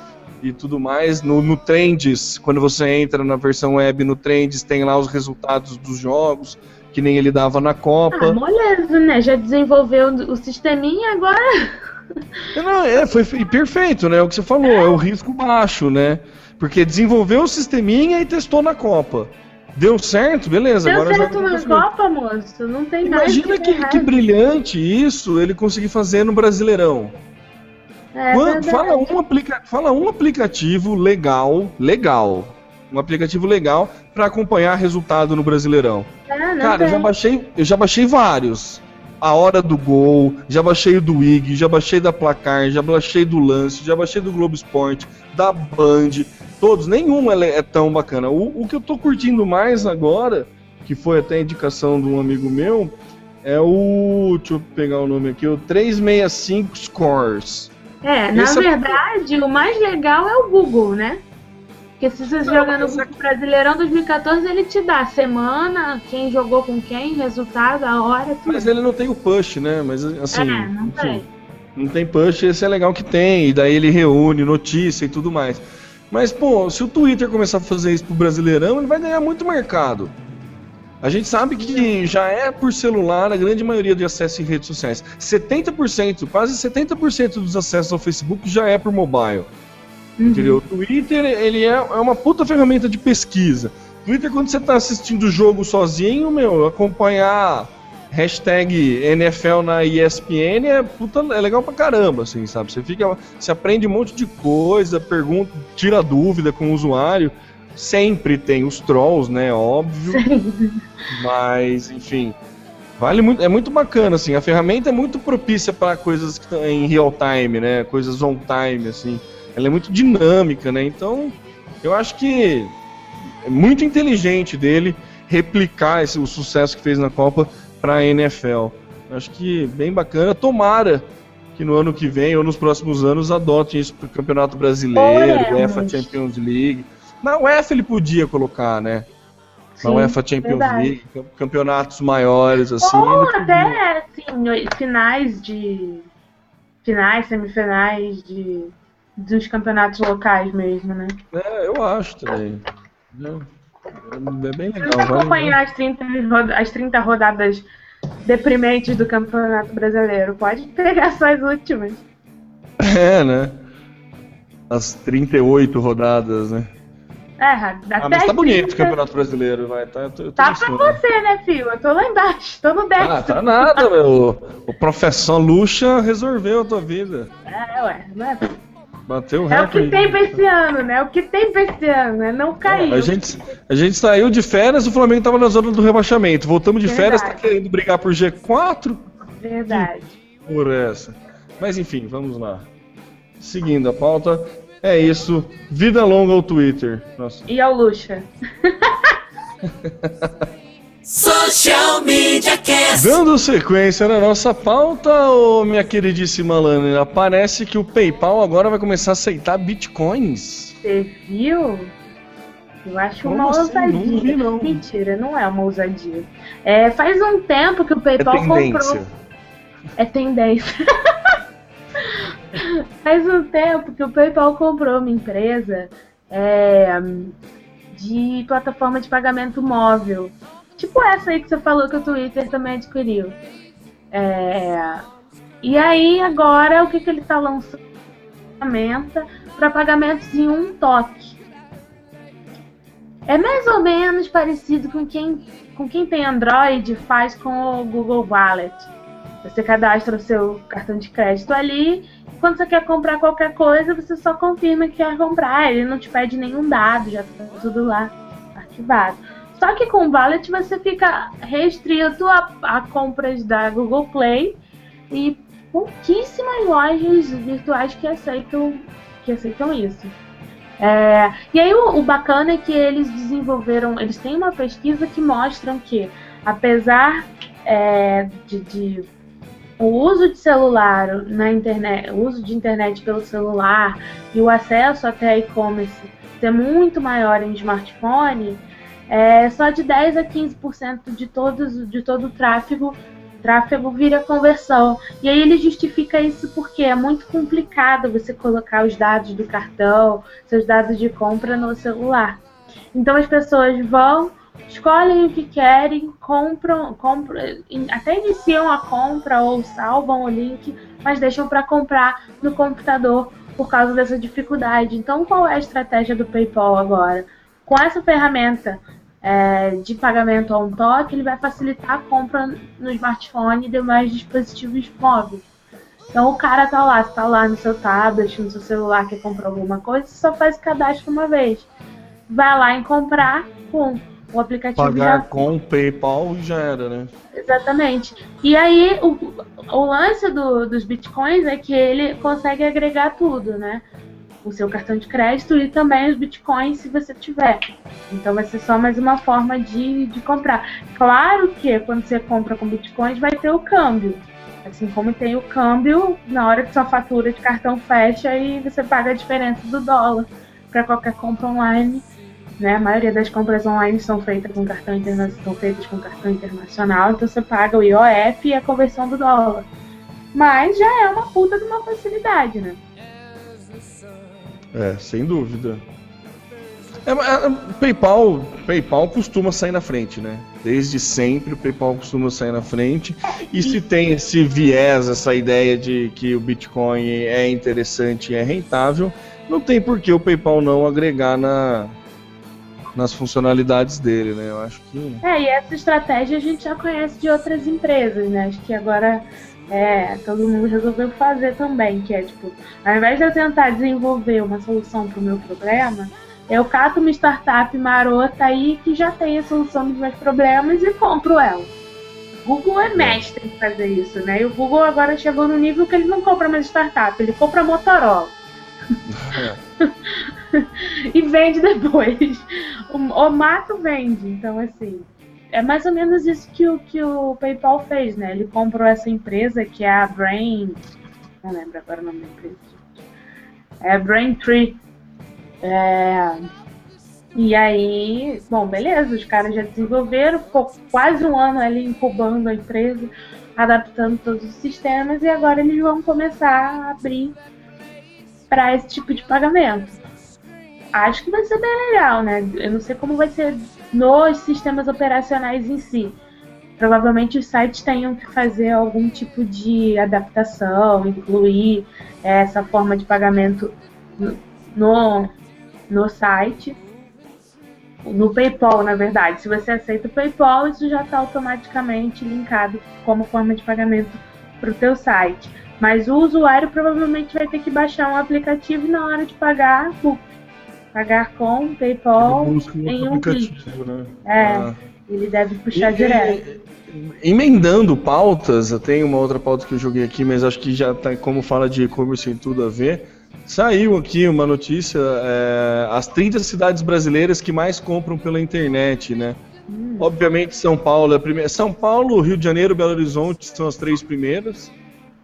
e tudo mais. No, no Trends, quando você entra na versão web no Trends, tem lá os resultados dos jogos, que nem ele dava na Copa. Ah, moleza, né? Já desenvolveu o sisteminha agora. Não, é, foi perfeito, né? O que você falou, é, é o risco baixo, né? Porque desenvolveu o sisteminha e testou na Copa. Deu certo, beleza. Deu agora certo na Copa, moço. Não tem Imagina mais que, que, que brilhante isso ele conseguir fazer no Brasileirão. É, Quando, fala, um aplica, fala um aplicativo legal, legal, um aplicativo legal para acompanhar resultado no Brasileirão. É, Cara, eu já baixei, eu já baixei vários. A hora do gol, já baixei o do IG, já baixei da Placar, já baixei do Lance, já baixei do Globo Esporte, da Band, todos, nenhum é, é tão bacana. O, o que eu tô curtindo mais agora, que foi até indicação de um amigo meu, é o. Deixa eu pegar o nome aqui, o 365 Scores. É, na é verdade, o mais legal é o Google, né? Porque se você jogar no é Brasileirão 2014, ele te dá semana, quem jogou com quem, resultado, a hora, tudo. Mas ele não tem o push, né? Mas assim. É, não enfim, tem. Não tem push, esse é legal que tem, e daí ele reúne notícia e tudo mais. Mas, pô, se o Twitter começar a fazer isso pro Brasileirão, ele vai ganhar muito mercado. A gente sabe que já é por celular a grande maioria de acessos em redes sociais. 70%, quase 70% dos acessos ao Facebook já é por mobile. Uhum. Entendeu? O Twitter, ele é, é uma puta ferramenta de pesquisa. Twitter, quando você tá assistindo o jogo sozinho, meu, acompanhar hashtag NFL na ESPN é, puta, é legal pra caramba, assim, sabe? Você fica, você aprende um monte de coisa, pergunta, tira dúvida com o usuário. Sempre tem os trolls, né? Óbvio. Sim. Mas, enfim, vale muito, é muito bacana, assim. A ferramenta é muito propícia para coisas que estão em real time, né? Coisas on time, assim ela é muito dinâmica, né? Então, eu acho que é muito inteligente dele replicar esse, o sucesso que fez na Copa para a NFL. Acho que bem bacana. Tomara que no ano que vem ou nos próximos anos adotem isso para o Campeonato Brasileiro, UEFA Champions League. Na UEFA ele podia colocar, né? Sim, na UEFA Champions verdade. League, campeonatos maiores, assim. Ou até, assim, finais de. Finais, semifinais de dos campeonatos locais mesmo, né? É, eu acho também. É, bem legal. Vamos acompanhar as 30, as 30 rodadas deprimentes do Campeonato Brasileiro. Pode pegar só as últimas. É, né? As 38 rodadas, né? É, ah, mas tá bonito o Campeonato Brasileiro, vai. Tá, eu tô, eu tô tá pra você, né, filho? Eu tô lá embaixo, tô no décimo. Ah, tá nada, meu. O professor Lucha resolveu a tua vida. É, ué, não é? Bateu o recorde. É o que tem pra esse ano, né? O que tem pra esse ano, né? Não caiu. A gente, a gente saiu de férias, o Flamengo tava na zona do rebaixamento. Voltamos de Verdade. férias, tá querendo brigar por G4. Verdade. Por essa. Mas enfim, vamos lá. Seguindo a pauta, é isso. Vida longa ao Twitter. Nossa. E ao Luxa. Social Media Cast. Dando sequência na nossa pauta, ô, minha queridíssima Lana, parece que o PayPal agora vai começar a aceitar bitcoins. Você viu? Eu acho Como uma assim? ousadia. Não vi, não. Mentira, não é uma ousadia. É, faz um tempo que o PayPal é comprou. é tendência. Faz um tempo que o PayPal comprou uma empresa é, de plataforma de pagamento móvel. Tipo essa aí que você falou que o Twitter também adquiriu. É, e aí agora o que, que ele está lançando? Ferramenta para pagamentos em um toque. É mais ou menos parecido com quem, com quem tem Android faz com o Google Wallet. Você cadastra o seu cartão de crédito ali. Quando você quer comprar qualquer coisa, você só confirma que quer comprar. Ele não te pede nenhum dado, já está tudo lá arquivado. Só que com o Wallet você fica restrito a, a compras da Google Play e pouquíssimas lojas virtuais que aceitam, que aceitam isso. É, e aí o, o, bacana é que eles desenvolveram, eles têm uma pesquisa que mostram que, apesar é, de, de, o uso de celular na internet, o uso de internet pelo celular e o acesso até e-commerce ser muito maior em smartphone, é, só de 10 a 15% de, todos, de todo o tráfego tráfego vira conversão. E aí ele justifica isso porque é muito complicado você colocar os dados do cartão, seus dados de compra no celular. Então as pessoas vão, escolhem o que querem, compram, compram até iniciam a compra ou salvam o link, mas deixam para comprar no computador por causa dessa dificuldade. Então qual é a estratégia do PayPal agora? Com essa ferramenta é, de pagamento a um toque, ele vai facilitar a compra no smartphone e demais dispositivos móveis. Então o cara tá lá, está lá no seu tablet, no seu celular, quer comprar alguma coisa, só faz o cadastro uma vez. Vai lá em comprar, com o aplicativo Pagar já... com o PayPal já era, né? Exatamente. E aí o, o lance do, dos bitcoins é que ele consegue agregar tudo, né? O seu cartão de crédito e também os bitcoins se você tiver. Então vai ser só mais uma forma de, de comprar. Claro que quando você compra com bitcoins vai ter o câmbio. Assim como tem o câmbio na hora que sua fatura de cartão fecha e você paga a diferença do dólar para qualquer compra online. Né? A maioria das compras online são feitas com cartão internacional, são feitas com cartão internacional, então você paga o IOF e a conversão do dólar. Mas já é uma puta de uma facilidade, né? É, sem dúvida. É, é, PayPal, PayPal costuma sair na frente, né? Desde sempre o PayPal costuma sair na frente. E se tem esse viés, essa ideia de que o Bitcoin é interessante e é rentável, não tem por que o PayPal não agregar na, nas funcionalidades dele, né? Eu acho que. É, e essa estratégia a gente já conhece de outras empresas, né? Acho que agora é, todo mundo resolveu fazer também, que é tipo, ao invés de eu tentar desenvolver uma solução para o meu problema, eu cato uma startup marota aí que já tem a solução dos meus problemas e compro ela. O Google é mestre em fazer isso, né? E o Google agora chegou no nível que ele não compra mais startup, ele compra Motorola. e vende depois. O, o mato vende, então assim é mais ou menos isso que o, que o PayPal fez, né? Ele comprou essa empresa que é a Brain. Não lembro agora o nome da empresa. É a Braintree. É, e aí, bom, beleza, os caras já desenvolveram, ficou quase um ano ali incubando a empresa, adaptando todos os sistemas, e agora eles vão começar a abrir para esse tipo de pagamento. Acho que vai ser bem legal, né? Eu não sei como vai ser nos sistemas operacionais em si. Provavelmente os sites tenham que fazer algum tipo de adaptação, incluir essa forma de pagamento no, no site. No PayPal, na verdade. Se você aceita o PayPal, isso já está automaticamente linkado como forma de pagamento para o teu site. Mas o usuário provavelmente vai ter que baixar um aplicativo e na hora de pagar, pagar com PayPal em um clique. Né? É, ah. ele deve puxar e, direto. Emendando pautas, eu tenho uma outra pauta que eu joguei aqui, mas acho que já tá como fala de e-commerce tem tudo a ver. Saiu aqui uma notícia, é, as 30 cidades brasileiras que mais compram pela internet, né? Hum. Obviamente São Paulo é a primeira. São Paulo, Rio de Janeiro, Belo Horizonte são as três primeiras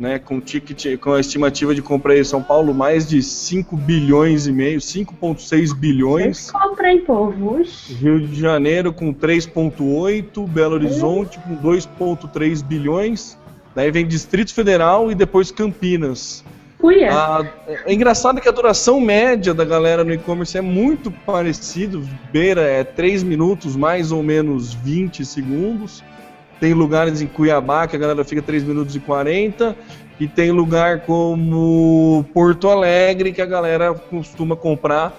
né, com ticket, com a estimativa de compra em São Paulo mais de 5 bilhões e meio, 5.6 bilhões. Comprem, povos. Rio de Janeiro com 3.8, Belo Horizonte com 2.3 bilhões, Daí vem Distrito Federal e depois Campinas. Cuia. Ah, é engraçado que a duração média da galera no e-commerce é muito parecido, beira é 3 minutos, mais ou menos 20 segundos. Tem lugares em Cuiabá que a galera fica 3 minutos e 40, e tem lugar como Porto Alegre que a galera costuma comprar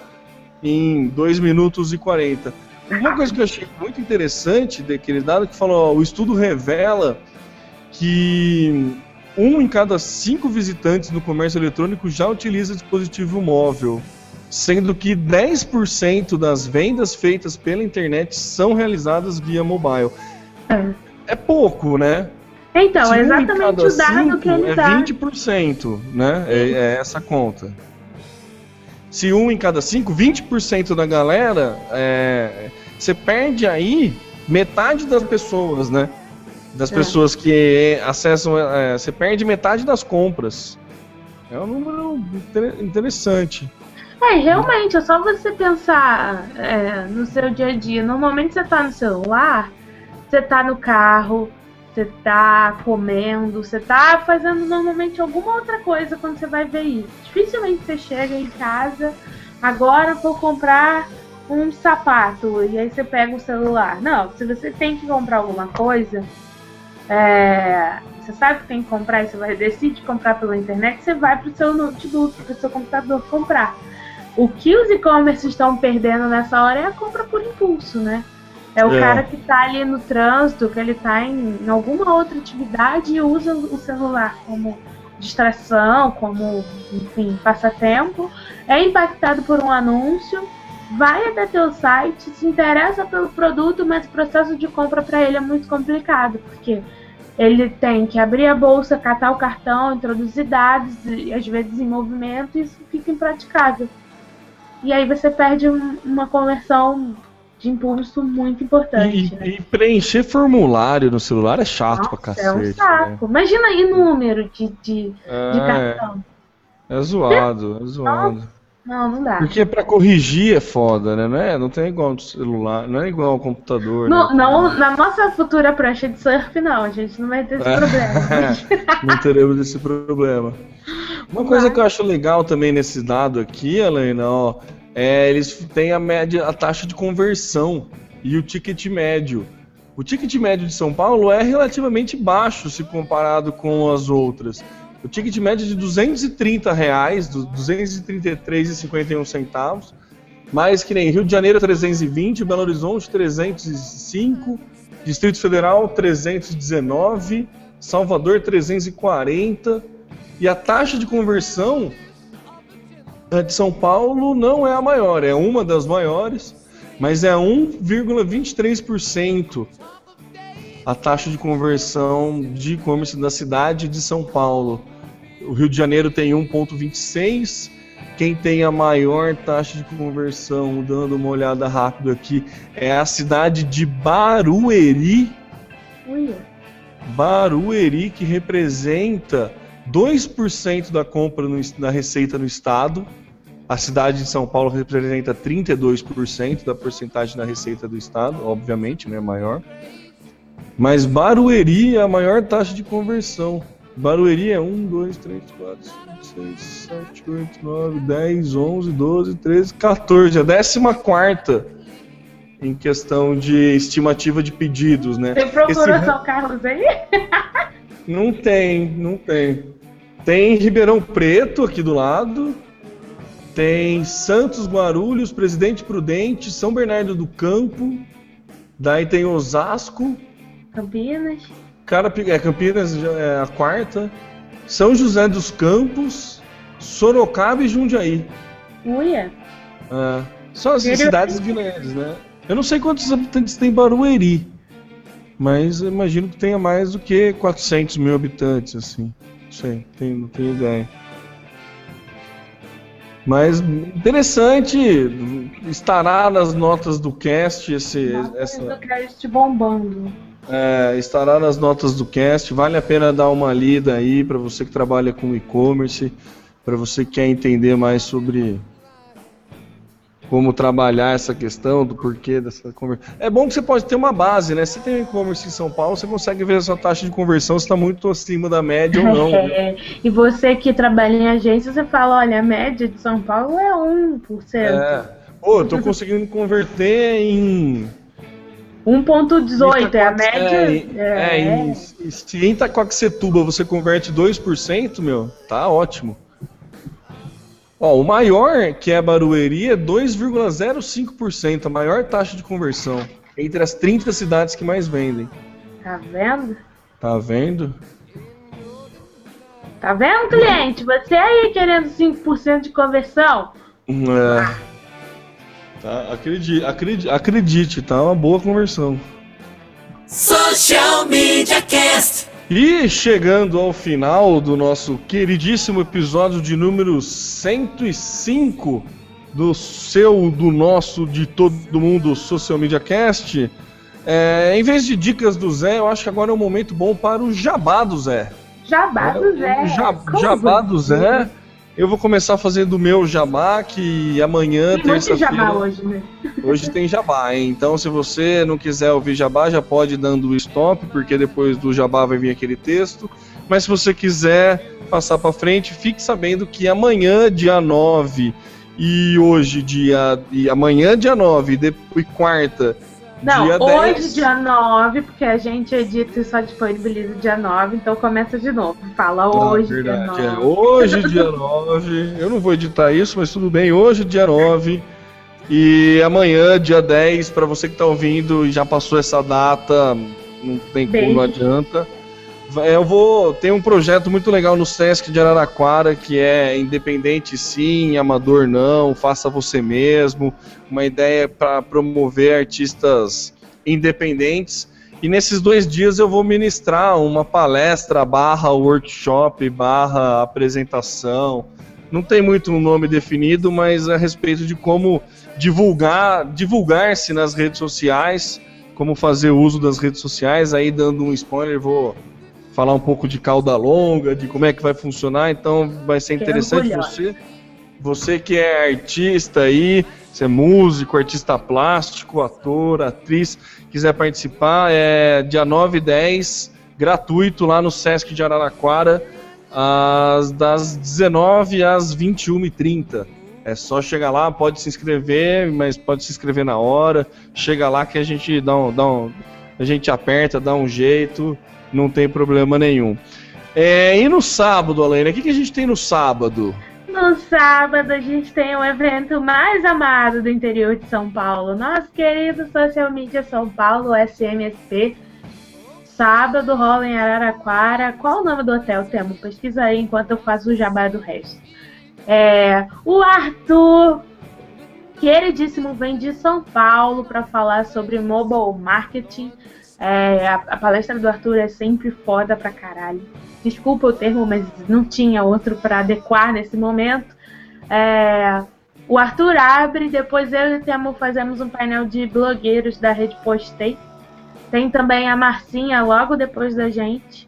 em 2 minutos e 40. Uma coisa que eu achei muito interessante daquele dado que falou, ó, o estudo revela que um em cada cinco visitantes no comércio eletrônico já utiliza dispositivo móvel, sendo que 10% das vendas feitas pela internet são realizadas via mobile. É. É pouco, né? Então, é exatamente o dado cinco, que ele é dá. 20%, né? É, é essa conta. Se um em cada cinco, 20% da galera, é, você perde aí metade das pessoas, né? Das É. pessoas que acessam, é, você perde metade das compras. É um número inter- interessante. É, realmente, é só você pensar é, no seu dia a dia. Normalmente você tá no celular, você tá no carro, você tá comendo, você tá fazendo normalmente alguma outra coisa quando você vai ver isso. Dificilmente você chega em casa, agora vou comprar um sapato, e aí você pega o celular. Não, se você tem que comprar alguma coisa, é, você sabe que tem que comprar e você vai decide comprar pela internet, você vai pro seu notebook, pro seu computador comprar. O que os e-commerce estão perdendo nessa hora é a compra por impulso, né? É o É. cara que tá ali no trânsito, que ele tá em, em alguma outra atividade e usa o celular como distração, como, enfim, passatempo, é impactado por um anúncio, vai até teu site, se interessa pelo produto, mas o processo de compra para ele é muito complicado, porque ele tem que abrir a bolsa, catar o cartão, introduzir dados, e às vezes em movimento, e isso fica impraticável. E aí você perde um- uma conversão de impulso muito importante. E, né? e preencher formulário no celular é chato pra Nossa, é um cacete. né? saco. Imagina aí número de, de, de É, cartão. é zoado, é zoado. Não, não dá. Porque pra corrigir é foda, né? Não, é, não tem igual no celular, não é igual ao computador. No- né? não, na nossa futura prancha de surf, não, a gente não vai ter esse É. problema. não teremos esse problema. Uma coisa que eu acho legal também nesse dado aqui, Helena, ó, é eles têm a média, a taxa de conversão e o ticket médio. O ticket médio de São Paulo é relativamente baixo se comparado com as outras. O ticket médio é de 230 reais, do- 233,51 centavos. Mais que nem Rio de Janeiro 320, Belo Horizonte 305, Distrito Federal 319, Salvador 340 e a taxa de conversão a de São Paulo não é a maior, é uma das maiores, mas é 1,23% a taxa de conversão de e-commerce da cidade de São Paulo. O Rio de Janeiro tem 1,26%. Quem tem a maior taxa de conversão, dando uma olhada rápida aqui, é a cidade de Barueri, Ui, Barueri, que representa 2% da compra no, da receita no estado. A cidade de São Paulo representa 32% da porcentagem da receita do estado, obviamente, né, maior. Mas Barueri é a maior taxa de conversão. Barueri é 1, 2, 3, 4, 5, 6, 7, 8, 9, 10, 11, 12, 13, 14. A 14 em questão de estimativa de pedidos, né? Você procurou Esse- São Carlos aí? Não tem, não tem. Tem Ribeirão Preto aqui do lado. Tem Santos, Guarulhos, Presidente Prudente, São Bernardo do Campo. Daí tem Osasco. Campinas. Carapi- é, Campinas é a quarta. São José dos Campos, Sorocaba e Jundiaí. Uia. É, só as Interior- cidades grandes, né? Eu não sei quantos habitantes tem Barueri, mas imagino que tenha mais do que 400 mil habitantes, assim. Não sei, tenho, não tenho ideia. Mas interessante, estará nas notas do cast esse, essa, Eu quero te bombando. é, estará nas notas do cast. Vale a pena dar uma lida aí para você que trabalha com e-commerce, para você que quer entender mais sobre como trabalhar essa questão do porquê dessa conversão. É bom que você pode ter uma base, né? Se tem um e-commerce em São Paulo, você consegue ver a sua taxa de conversão se está muito acima da média ou não. É, e você que trabalha em agência, você fala, olha, a média de São Paulo é 1%. É. Pô, eu tô conseguindo converter em 1.18 é a média. É, é, é. E, se em Itacoaxetuba você converte 2%, meu, tá ótimo. Ó, o maior, que é a Barueri, é 2,05%, a maior taxa de conversão. Entre as 30 cidades que mais vendem. Tá vendo? Tá vendo? Tá vendo, cliente? Você aí querendo 5% de conversão? É. Tá, acredite, acredite, acredite, tá uma boa conversão. Social Media Cast. E chegando ao final do nosso queridíssimo episódio de número 105 do seu, do nosso, de todo mundo Social Media Cast, é, em vez de dicas do Zé, eu acho que agora é um momento bom para o jabá do Zé. Jabá do Zé. O jabá, jabá do Zé. Eu vou começar fazendo o meu jabá, que amanhã, terça-feira. jabá hoje, né? Hoje tem jabá, hein? Então, se você não quiser ouvir jabá, já pode ir dando stop, porque depois do jabá vai vir aquele texto. Mas se você quiser passar para frente, fique sabendo que amanhã, dia 9, e hoje, dia. E amanhã, dia 9, e depois quarta, não, dia hoje, 10. dia 9, porque a gente edita e só disponibiliza dia 9, então começa de novo. Fala Ah, hoje, verdade, dia é. 9. Hoje, dia 9. Eu não vou editar isso, mas tudo bem. Hoje, dia 9. E amanhã, dia 10, para você que tá ouvindo e já passou essa data, não tem como, não adianta. Vai- Eu vou. Tem um projeto muito legal no Sesc de Araraquara que é independente sim, amador não, faça você mesmo. Uma ideia para promover artistas independentes. E nesses dois dias eu vou ministrar uma palestra barra workshop, barra apresentação. Não tem muito um nome definido, mas a respeito de como divulgar, divulgar-se nas redes sociais, como fazer uso das redes sociais. Aí dando um spoiler, vou falar um pouco de cauda longa, de como é que vai funcionar. Então vai ser interessante você, você que é artista aí, você é músico, artista plástico, ator, atriz, quiser participar, é dia 9 e 10, gratuito lá no Sesc de Araraquara, às, das 19 às 21h30. É só chegar lá, pode se inscrever, mas pode se inscrever na hora. Chega lá que a gente dá um, dá um- a gente aperta, dá um jeito, não tem problema nenhum. É, e no sábado, Alena, o que, que a gente tem no sábado? No sábado a gente tem o evento mais amado do interior de São Paulo, nosso querido Social Media São Paulo, SMSP. Sábado rola em Araraquara. Qual o nome do hotel, Temo? Pesquisa aí enquanto eu faço o jabá do resto. É, o Arthur, queridíssimo, vem de São Paulo para falar sobre mobile marketing. É, a, a palestra do Arthur é sempre foda pra caralho. Desculpa o termo, mas não tinha outro para adequar nesse momento. É, o Arthur abre, depois eu e o Temo fazemos um painel de blogueiros da rede Postei. Tem também a Marcinha logo depois da gente.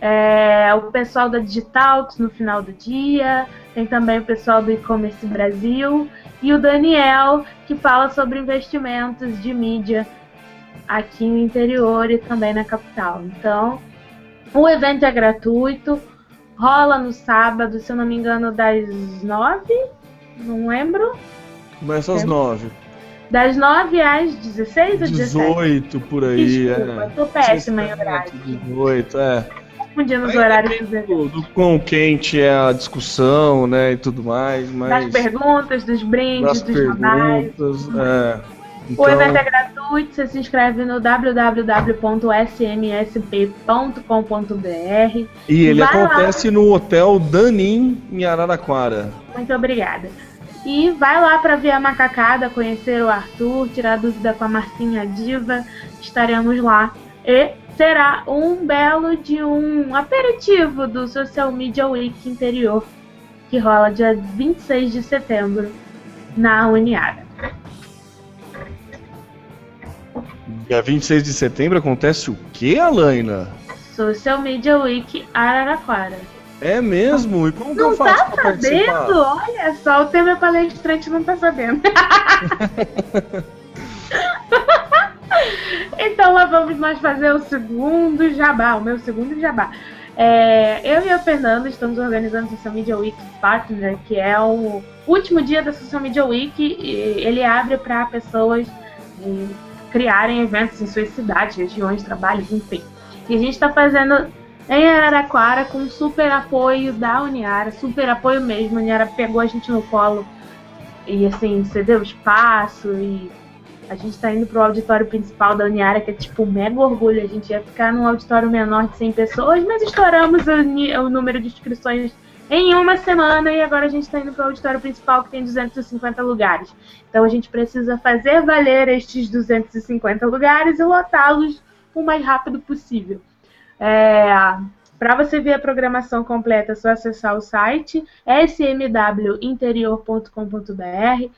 É, o pessoal da Digitalks no final do dia. Tem também o pessoal do E-Commerce Brasil. E o Daniel, que fala sobre investimentos de mídia aqui no interior e também na capital. Então, o evento é gratuito, rola no sábado, se eu não me engano, das nove, não lembro. Começa às. 9. Das nove às 16 ou 17? 18 por aí, Desculpa, é. eu tô péssima em 17, horário. 18, é. Confundindo os Aí horários do, do quão quente é a discussão, né, e tudo mais, mas... Das perguntas, dos brindes, das dos perguntas, é. O Então, evento é gratuito, você se inscreve no www.smsp.com.br. E ele vai lá. acontece no Hotel Danin, em Araraquara. Muito obrigada. E vai lá para ver a macacada, conhecer o Arthur, tirar dúvida com a Marcinha Diva. Estaremos lá. E será um belo de um aperitivo do Social Media Week interior, que rola dia 26 de setembro na Uniara. Dia 26 de setembro acontece o quê, Alaina? Social Media Week Araraquara. É mesmo? E como que Não eu faço tá pra participar? sabendo? Olha só, o tema palestrante não tá sabendo. então lá vamos nós fazer o segundo jabá, o meu segundo jabá. É, eu e a Fernanda estamos organizando o Social Media Week Partner, que é o último dia da Social Media Week. E ele abre para pessoas criarem eventos em suas cidades, regiões, trabalhos, enfim. E a gente está fazendo em Araraquara com super apoio da Uniara, super apoio mesmo. A Uniara pegou a gente no colo e assim, cedeu espaço e a gente tá indo pro auditório principal da Uniara, que é tipo mega orgulho. A gente ia ficar num auditório menor de 100 pessoas, mas estouramos o, o número de inscrições em uma semana e agora a gente tá indo pro auditório principal que tem 250 lugares. Então a gente precisa fazer valer estes 250 lugares e lotá-los o mais rápido possível. É, para você ver a programação completa, é só acessar o site smwinterior.com.br.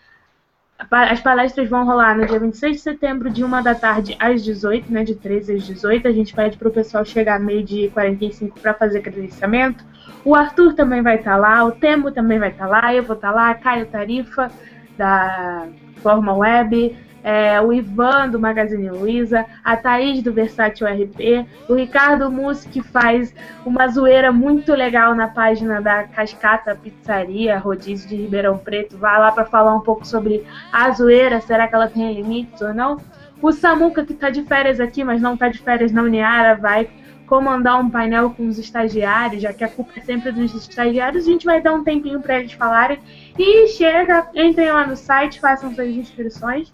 As palestras vão rolar no dia 26 de setembro, de 1 da tarde às 18, né? De 13 às 18. A gente pede para o pessoal chegar meio de 45 para fazer credenciamento. O Arthur também vai estar lá, o Temo também vai estar lá, eu vou estar lá, Caio Tarifa, da Forma Web, é, o Ivan do Magazine Luiza, a Thaís do Versátil RP, o Ricardo Mussi, que faz uma zoeira muito legal na página da Cascata Pizzaria Rodízio de Ribeirão Preto. Vai lá para falar um pouco sobre a zoeira, será que ela tem limites ou não? O Samuca, que está de férias aqui, mas não está de férias na Uniara, vai comandar um painel com os estagiários, já que a culpa é sempre dos estagiários, a gente vai dar um tempinho para eles falarem. E chega, entrem lá no site, façam suas inscrições.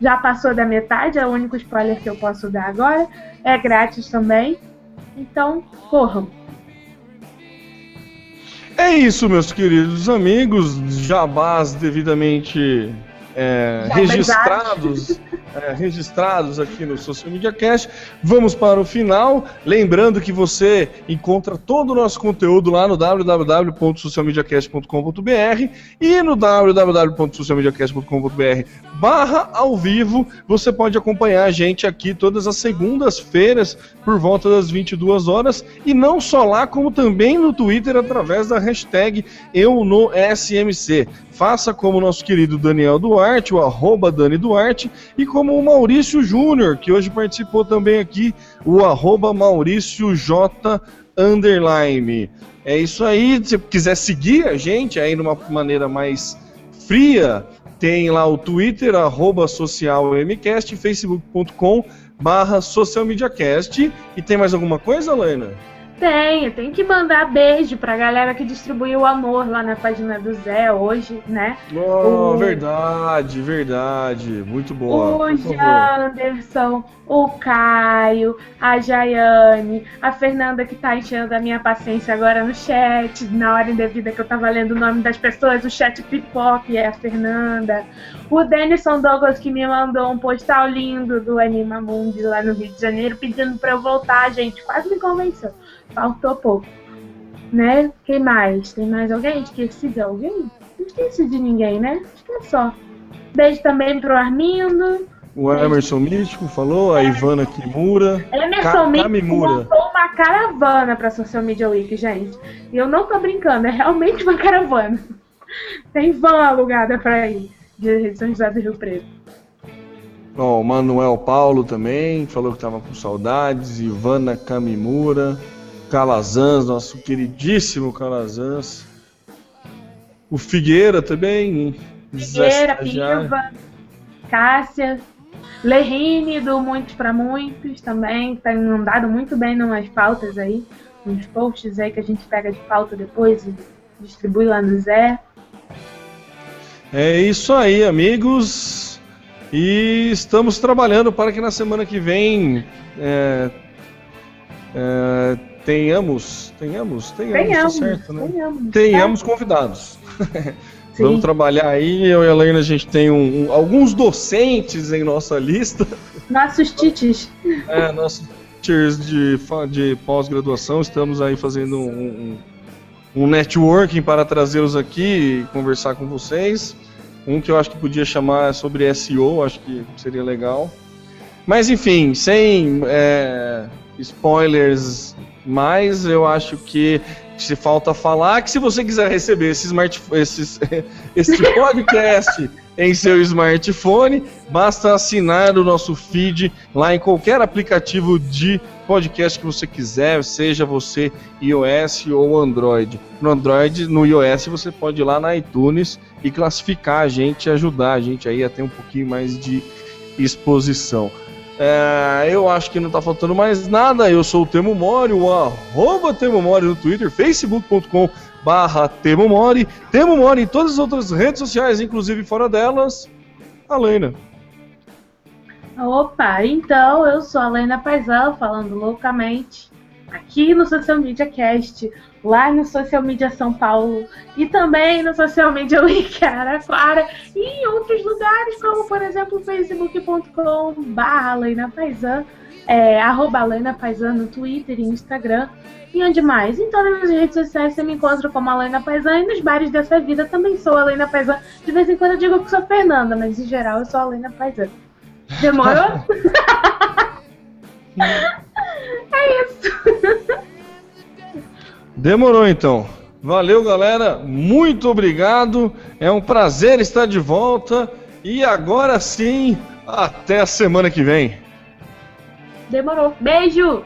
Já passou da metade, é o único spoiler que eu posso dar agora. É grátis também. Então, corram. É isso, meus queridos amigos, jabás devidamente é, registrados, é, registrados aqui no Social Media Cast. Vamos para o final, lembrando que você encontra todo o nosso conteúdo lá no www.socialmediacast.com.br e no www.socialmediacast.com.br barra ao vivo. Você pode acompanhar a gente aqui todas as segundas-feiras por volta das 22 horas e não só lá, como também no Twitter através da hashtag eu no SMC. Faça como nosso querido Daniel Duarte, o arroba Dani Duarte, e como o Maurício Júnior, que hoje participou também aqui, o arroba Maurício J underline. É isso aí, se quiser seguir a gente aí de uma maneira mais fria, tem lá o Twitter, arroba socialmcast, facebook.com barra socialmediacast. E tem mais alguma coisa, Lena? Tem, tem que mandar beijo pra galera que distribuiu o amor lá na página do Zé hoje, né? Oh, O- verdade, verdade. Muito boa. o. Janderson, o Caio, a Jaiane, a Fernanda que tá enchendo a minha paciência agora no chat, na hora indevida que eu tava lendo o nome das pessoas, o chat pipoque é a Fernanda. O Denison Douglas que me mandou um postal lindo do Anima Mundi lá no Rio de Janeiro pedindo pra eu voltar, gente. Quase me convenceu. Faltou pouco. Né? Quem mais? Tem mais alguém? Esqueci de alguém? Não esqueci de ninguém, né? Acho que é só. Beijo também pro Armindo. O Emerson Místico falou, a Ivana Kimura. Emerson Ka- Místico montou uma caravana pra Social Media Week, gente. E eu não tô brincando, é realmente uma caravana. Tem van alugada pra ir de São José do Rio Preto. Ó, o Manuel Paulo também falou que tava com saudades. Ivana Kamimura. Calazans, nosso queridíssimo Calazans. O Figueira também. Figueira. Piva, Cássia, Lerine do Muitos pra Muitos também, tem andado muito bem numas pautas aí, uns posts aí que a gente pega de pauta depois e distribui lá no Zé. É isso aí, amigos. E estamos trabalhando para que na semana que vem é, é, tenhamos, tenhamos, tenhamos, Tenhamos, tá certo, né? tenhamos. Tenhamos convidados. Vamos trabalhar aí. Eu e a Helena, a gente tem um- um- alguns docentes em nossa lista. Nossos tites. É, nossos teachers de, de pós-graduação. Estamos aí fazendo um, um, um networking para trazê-los aqui e conversar com vocês. Um que eu acho que podia chamar sobre SEO, acho que seria legal. Mas enfim, sem é, spoilers mais, eu acho que que se falta falar que se você quiser receber esse, smart, esses, esse podcast em seu smartphone, basta assinar o nosso feed lá em qualquer aplicativo de podcast que você quiser, seja você iOS ou Android. No Android, no iOS, você pode ir lá na iTunes e classificar a gente, ajudar a gente aí a ter um pouquinho mais de exposição. É, eu acho que não tá faltando mais nada. Eu sou o Temo Mori, o arroba Temo Mori no Twitter, facebook.com barra Temo Mori, Temo Mori em todas as outras redes sociais, inclusive fora delas, a Lena. Opa, então eu sou a Lena Paisão, falando loucamente, aqui no Social Media Cast, lá no Social Media São Paulo e também no Social Media Week Araraquara e em outros lugares, como por exemplo facebook.com barra Lena Paisan, é, arroba Paisan no Twitter e Instagram. E onde mais? Em todas as redes sociais você me encontra como a Lena Paisan e nos bares dessa vida também sou a Lena Paisan. De vez em quando eu digo que sou Fernanda, mas em geral eu sou a Lena Paisan. Demorou? é isso. Demorou então. Valeu, galera. Muito obrigado. É um prazer estar de volta. E agora sim, até a semana que vem. Demorou. Beijo!